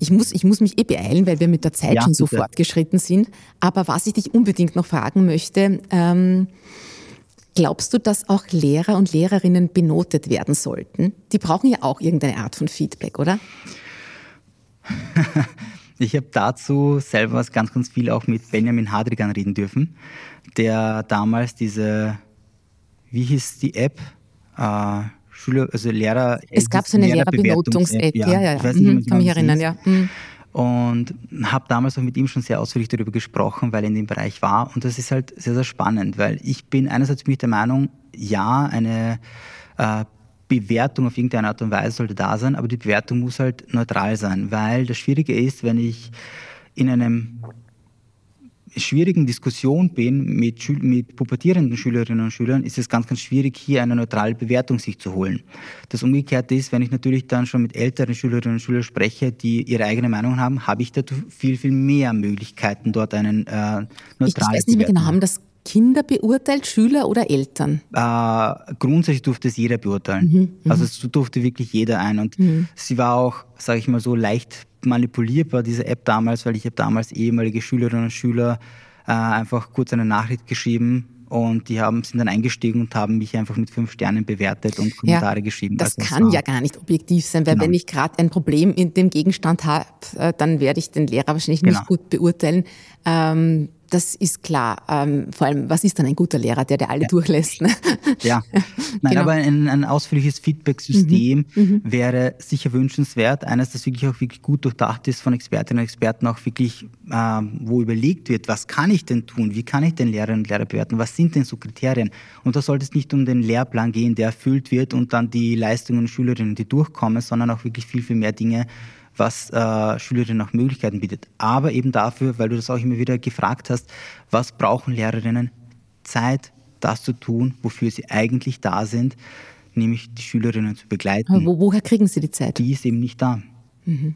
Ich muss, ich muss mich eh beeilen, weil wir mit der Zeit ja, schon so bitte. fortgeschritten sind. Aber was ich dich unbedingt noch fragen möchte, ähm, Glaubst du, dass auch Lehrer und Lehrerinnen benotet werden sollten? Die brauchen ja auch irgendeine Art von Feedback, oder? (laughs) Ich habe dazu selber ganz, ganz viel auch mit Benjamin Hadrigan reden dürfen, der damals diese, wie hieß die App? Äh, Schüler, also Lehrer. Es gab so eine Lehrerbenotungsapp, ja, ja, ja. Ich weiß nicht, mhm, kann mich erinnern, ja. Mhm und habe damals auch mit ihm schon sehr ausführlich darüber gesprochen, weil er in dem Bereich war. Und das ist halt sehr, sehr spannend, weil ich bin einerseits ich der Meinung, ja, eine äh, Bewertung auf irgendeine Art und Weise sollte da sein, aber die Bewertung muss halt neutral sein, weil das Schwierige ist, wenn ich in einem schwierigen Diskussion bin mit, mit pubertierenden Schülerinnen und Schülern, ist es ganz, ganz schwierig, hier eine neutrale Bewertung sich zu holen. Das Umgekehrte ist, wenn ich natürlich dann schon mit älteren Schülerinnen und Schülern spreche, die ihre eigene Meinung haben, habe ich da viel, viel mehr Möglichkeiten, dort einen äh, neutralen Ich weiß nicht mehr genau, haben das Kinder beurteilt, Schüler oder Eltern? Äh, grundsätzlich durfte es jeder beurteilen. Mhm, mhm. also es durfte wirklich jeder ein. Und mhm. sie war auch, sage ich mal so, leicht manipulierbar, diese App damals, weil ich habe damals ehemalige Schülerinnen und Schüler äh, einfach kurz eine Nachricht geschrieben und die haben, sind dann eingestiegen und haben mich einfach mit fünf Sternen bewertet und Kommentare ja, geschrieben. Das also kann das ja gar nicht objektiv sein, weil genau. wenn ich gerade ein Problem in dem Gegenstand habe, äh, dann werde ich den Lehrer wahrscheinlich genau. nicht gut beurteilen. Ähm, das ist klar. Ähm, vor allem, was ist dann ein guter Lehrer, der der alle ja. durchlässt? Ne? Ja, (laughs) nein, genau. aber ein, ein ausführliches Feedback-System mhm. mhm. wäre sicher wünschenswert. Eines, das wirklich auch wirklich gut durchdacht ist von Expertinnen und Experten, auch wirklich, ähm, wo überlegt wird, was kann ich denn tun? Wie kann ich denn Lehrerinnen und Lehrer bewerten? Was sind denn so Kriterien? Und da sollte es nicht um den Lehrplan gehen, der erfüllt wird und dann die Leistungen Schülerinnen, die durchkommen, sondern auch wirklich viel, viel mehr Dinge, was äh, Schülerinnen auch Möglichkeiten bietet. Aber eben dafür, weil du das auch immer wieder gefragt hast, was brauchen Lehrerinnen? Zeit, das zu tun, wofür sie eigentlich da sind, nämlich die Schülerinnen zu begleiten. Aber wo, woher kriegen sie die Zeit? Die ist eben nicht da. Mhm.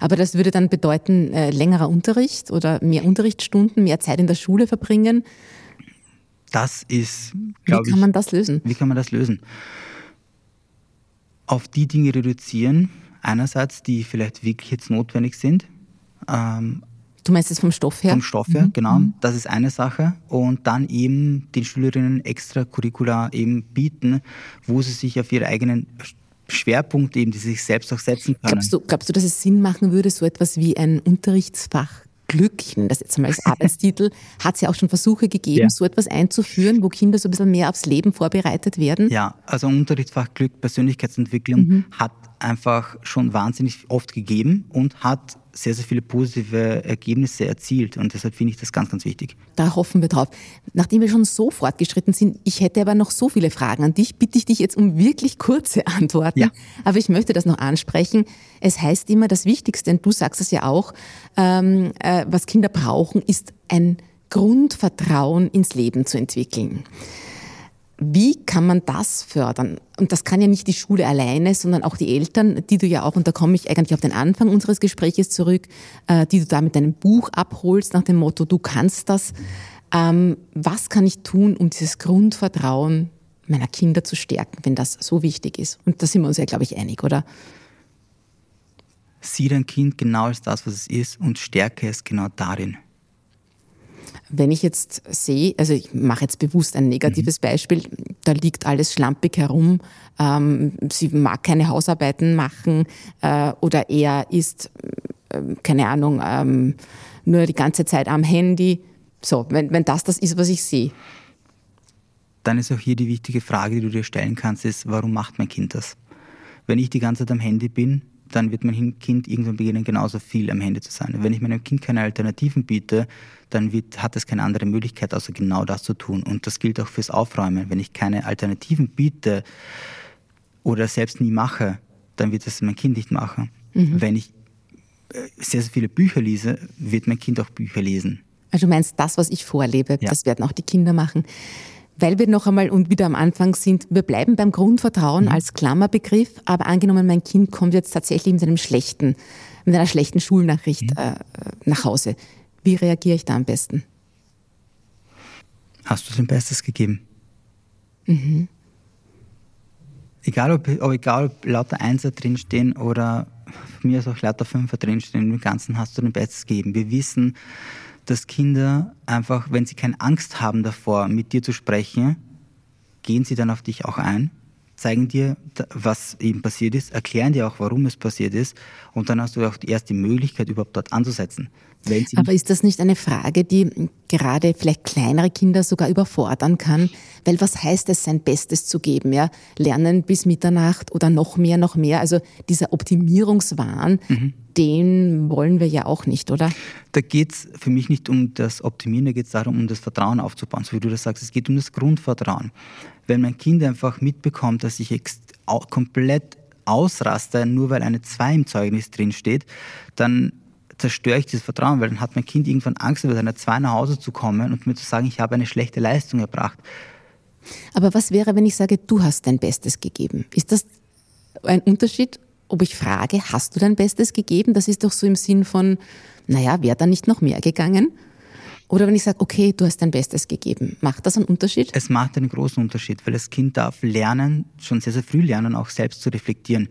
Aber das würde dann bedeuten, äh, längerer Unterricht oder mehr Unterrichtsstunden, mehr Zeit in der Schule verbringen? Das ist, glaube ich. Wie kann man das lösen? Wie kann man das lösen? Auf die Dinge reduzieren, einerseits, die vielleicht wirklich jetzt notwendig sind. Ähm, Du meinst es vom Stoff her? Vom Stoff her, mhm. genau. Mhm. Das ist eine Sache. Und dann eben den Schülerinnen extra Curricula eben bieten, wo sie sich auf ihre eigenen Schwerpunkte eben, die sie sich selbst auch setzen können. Glaubst du, glaubst du, dass es Sinn machen würde, so etwas wie ein Unterrichtsfach Glück, ich nenne das jetzt einmal als (laughs) Arbeitstitel, hat es ja auch schon Versuche gegeben, ja. so etwas einzuführen, wo Kinder so ein bisschen mehr aufs Leben vorbereitet werden? Ja, also Unterrichtsfach Glück, Persönlichkeitsentwicklung mhm. hat einfach schon wahnsinnig oft gegeben und hat sehr, sehr viele positive Ergebnisse erzielt. Und deshalb finde ich das ganz, ganz wichtig. Da hoffen wir drauf. Nachdem wir schon so fortgeschritten sind, ich hätte aber noch so viele Fragen an dich, bitte ich dich jetzt um wirklich kurze Antworten. Ja. Aber ich möchte das noch ansprechen. Es heißt immer, das Wichtigste, und du sagst es ja auch, ähm, äh, was Kinder brauchen, ist ein Grundvertrauen ins Leben zu entwickeln. Wie kann man das fördern? Und das kann ja nicht die Schule alleine, sondern auch die Eltern, die du ja auch, und da komme ich eigentlich auf den Anfang unseres Gespräches zurück, äh, die du da mit deinem Buch abholst nach dem Motto, du kannst das. Ähm, was kann ich tun, um dieses Grundvertrauen meiner Kinder zu stärken, wenn das so wichtig ist? Und da sind wir uns ja, glaube ich, einig, oder? Sieh dein Kind genau als das, was es ist und stärke es genau darin. Wenn ich jetzt sehe, also ich mache jetzt bewusst ein negatives mhm. Beispiel, da liegt alles schlampig herum, ähm, sie mag keine Hausarbeiten machen äh, oder er ist, äh, keine Ahnung, ähm, nur die ganze Zeit am Handy. So, wenn, wenn das das ist, was ich sehe. Dann ist auch hier die wichtige Frage, die du dir stellen kannst, ist, warum macht mein Kind das? Wenn ich die ganze Zeit am Handy bin, dann wird mein Kind irgendwann beginnen, genauso viel am Handy zu sein. Wenn ich meinem Kind keine Alternativen biete, dann wird, hat es keine andere Möglichkeit, außer genau das zu tun. Und das gilt auch fürs Aufräumen. Wenn ich keine Alternativen biete oder selbst nie mache, dann wird es mein Kind nicht machen. Mhm. Wenn ich äh, sehr, sehr viele Bücher lese, wird mein Kind auch Bücher lesen. Also du meinst, das, was ich vorlebe, ja. das werden auch die Kinder machen. Weil wir noch einmal und wieder am Anfang sind, wir bleiben beim Grundvertrauen mhm. als Klammerbegriff, aber angenommen, mein Kind kommt jetzt tatsächlich mit einem schlechten, mit einer schlechten Schulnachricht mhm. äh, nach Hause. Wie reagiere ich da am besten? Hast du dein Bestes gegeben? Mhm. Egal, ob, ob, egal, ob lauter Einser drinstehen oder von mir aus auch lauter Fünfer drinstehen, im Ganzen hast du dein Bestes gegeben. Wir wissen, dass Kinder einfach, wenn sie keine Angst haben davor, mit dir zu sprechen, gehen sie dann auf dich auch ein, zeigen dir, was eben passiert ist, erklären dir auch, warum es passiert ist und dann hast du auch erst die Möglichkeit, überhaupt dort anzusetzen. Aber ist das nicht eine Frage, die gerade vielleicht kleinere Kinder sogar überfordern kann? Weil was heißt es, sein Bestes zu geben? Ja? Lernen bis Mitternacht oder noch mehr, noch mehr. Also dieser Optimierungswahn, mhm. den wollen wir ja auch nicht, oder? Da geht es für mich nicht um das Optimieren, da geht es darum, um das Vertrauen aufzubauen. So wie du das sagst, es geht um das Grundvertrauen. Wenn mein Kind einfach mitbekommt, dass ich komplett ausraste, nur weil eine 2 im Zeugnis drinsteht, dann zerstöre ich dieses Vertrauen, weil dann hat mein Kind irgendwann Angst, über seine zwei nach Hause zu kommen und mir zu sagen, ich habe eine schlechte Leistung erbracht. Aber was wäre, wenn ich sage, du hast dein Bestes gegeben? Ist das ein Unterschied, ob ich frage, hast du dein Bestes gegeben? Das ist doch so im Sinn von, naja, wäre da nicht noch mehr gegangen? Oder wenn ich sage, okay, du hast dein Bestes gegeben, macht das einen Unterschied? Es macht einen großen Unterschied, weil das Kind darf lernen, schon sehr, sehr früh lernen, auch selbst zu reflektieren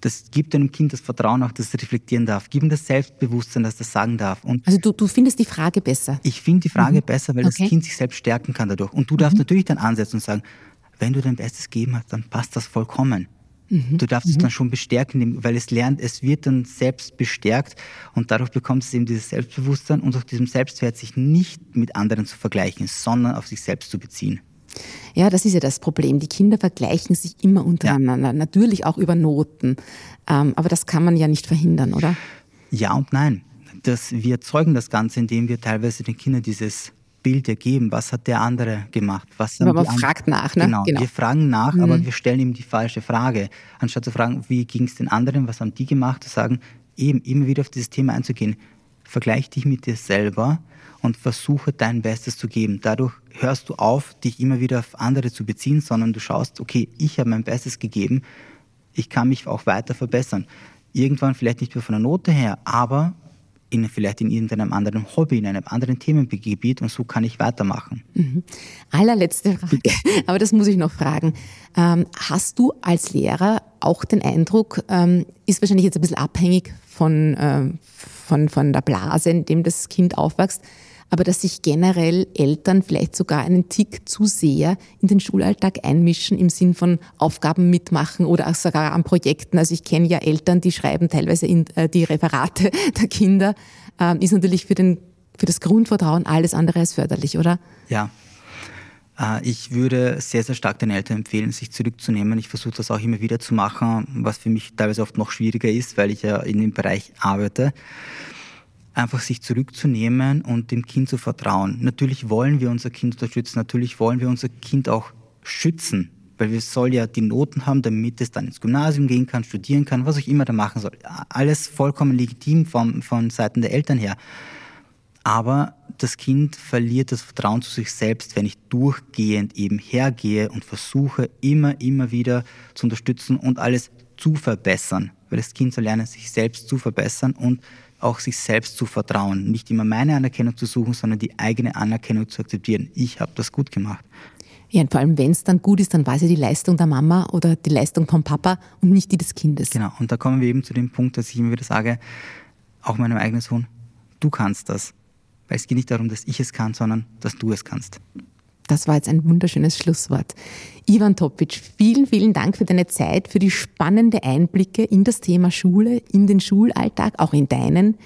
das gibt einem Kind das Vertrauen auch, dass es reflektieren darf. Gib ihm das Selbstbewusstsein, dass es sagen darf. Und also du, du findest die Frage besser? Ich finde die Frage mhm. besser, weil okay. das Kind sich selbst stärken kann dadurch. Und du darfst mhm. natürlich dann ansetzen und sagen, wenn du dein Bestes gegeben hast, dann passt das vollkommen. Mhm. Du darfst es mhm. dann schon bestärken, weil es lernt, es wird dann selbst bestärkt und dadurch bekommt es eben dieses Selbstbewusstsein und auch diesem Selbstwert, sich nicht mit anderen zu vergleichen, sondern auf sich selbst zu beziehen. Ja, das ist ja das Problem. Die Kinder vergleichen sich immer untereinander, ja. natürlich auch über Noten. Ähm, aber das kann man ja nicht verhindern, oder? Ja und nein. Das, wir erzeugen das Ganze, indem wir teilweise den Kindern dieses Bild ergeben, was hat der andere gemacht. Was aber man fragt nach, ne? Genau, genau. wir fragen nach, mhm. aber wir stellen ihm die falsche Frage. Anstatt zu fragen, wie ging es den anderen, was haben die gemacht, zu sagen, eben immer wieder auf dieses Thema einzugehen. Vergleich dich mit dir selber und versuche dein Bestes zu geben. Dadurch hörst du auf, dich immer wieder auf andere zu beziehen, sondern du schaust, okay, ich habe mein Bestes gegeben, ich kann mich auch weiter verbessern. Irgendwann vielleicht nicht mehr von der Note her, aber in, vielleicht in irgendeinem anderen Hobby, in einem anderen Themengebiet und so kann ich weitermachen. Mhm. Allerletzte Frage, (laughs) aber das muss ich noch fragen. Ähm, hast du als Lehrer auch den Eindruck, ähm, ist wahrscheinlich jetzt ein bisschen abhängig von, äh, von, von der Blase, in dem das Kind aufwächst, aber dass sich generell Eltern vielleicht sogar einen Tick zu sehr in den Schulalltag einmischen im Sinn von Aufgaben mitmachen oder auch sogar an Projekten. Also ich kenne ja Eltern, die schreiben teilweise in, äh, die Referate (laughs) der Kinder. Ähm, ist natürlich für, den, für das Grundvertrauen alles andere als förderlich, oder? Ja, äh, ich würde sehr, sehr stark den Eltern empfehlen, sich zurückzunehmen. Ich versuche das auch immer wieder zu machen, was für mich teilweise oft noch schwieriger ist, weil ich ja in dem Bereich arbeite. Einfach sich zurückzunehmen und dem Kind zu vertrauen. Natürlich wollen wir unser Kind unterstützen, natürlich wollen wir unser Kind auch schützen, weil wir soll ja die Noten haben, damit es dann ins Gymnasium gehen kann, studieren kann, was auch immer da machen soll. Alles vollkommen legitim von, von Seiten der Eltern her. Aber das Kind verliert das Vertrauen zu sich selbst, wenn ich durchgehend eben hergehe und versuche immer, immer wieder zu unterstützen und alles zu verbessern. Weil das Kind soll lernen, sich selbst zu verbessern und auch sich selbst zu vertrauen. Nicht immer meine Anerkennung zu suchen, sondern die eigene Anerkennung zu akzeptieren. Ich habe das gut gemacht. Ja, und vor allem, wenn es dann gut ist, dann weiß ich die Leistung der Mama oder die Leistung vom Papa und nicht die des Kindes. Genau, und da kommen wir eben zu dem Punkt, dass ich immer wieder sage, auch meinem eigenen Sohn, du kannst das. Weil es geht nicht darum, dass ich es kann, sondern dass du es kannst. Das war jetzt ein wunderschönes Schlusswort. Ivan Topic, vielen, vielen Dank für deine Zeit, für die spannenden Einblicke in das Thema Schule, in den Schulalltag, auch in deinen.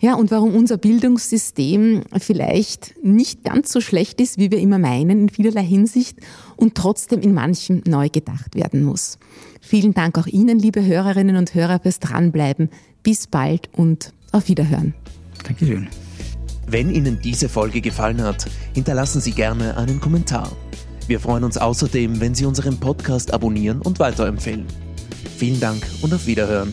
Ja, und warum unser Bildungssystem vielleicht nicht ganz so schlecht ist, wie wir immer meinen, in vielerlei Hinsicht und trotzdem in manchem neu gedacht werden muss. Vielen Dank auch Ihnen, liebe Hörerinnen und Hörer, fürs Dranbleiben. Bis bald und auf Wiederhören. Dankeschön. Wenn Ihnen diese Folge gefallen hat, hinterlassen Sie gerne einen Kommentar. Wir freuen uns außerdem, wenn Sie unseren Podcast abonnieren und weiterempfehlen. Vielen Dank und auf Wiederhören.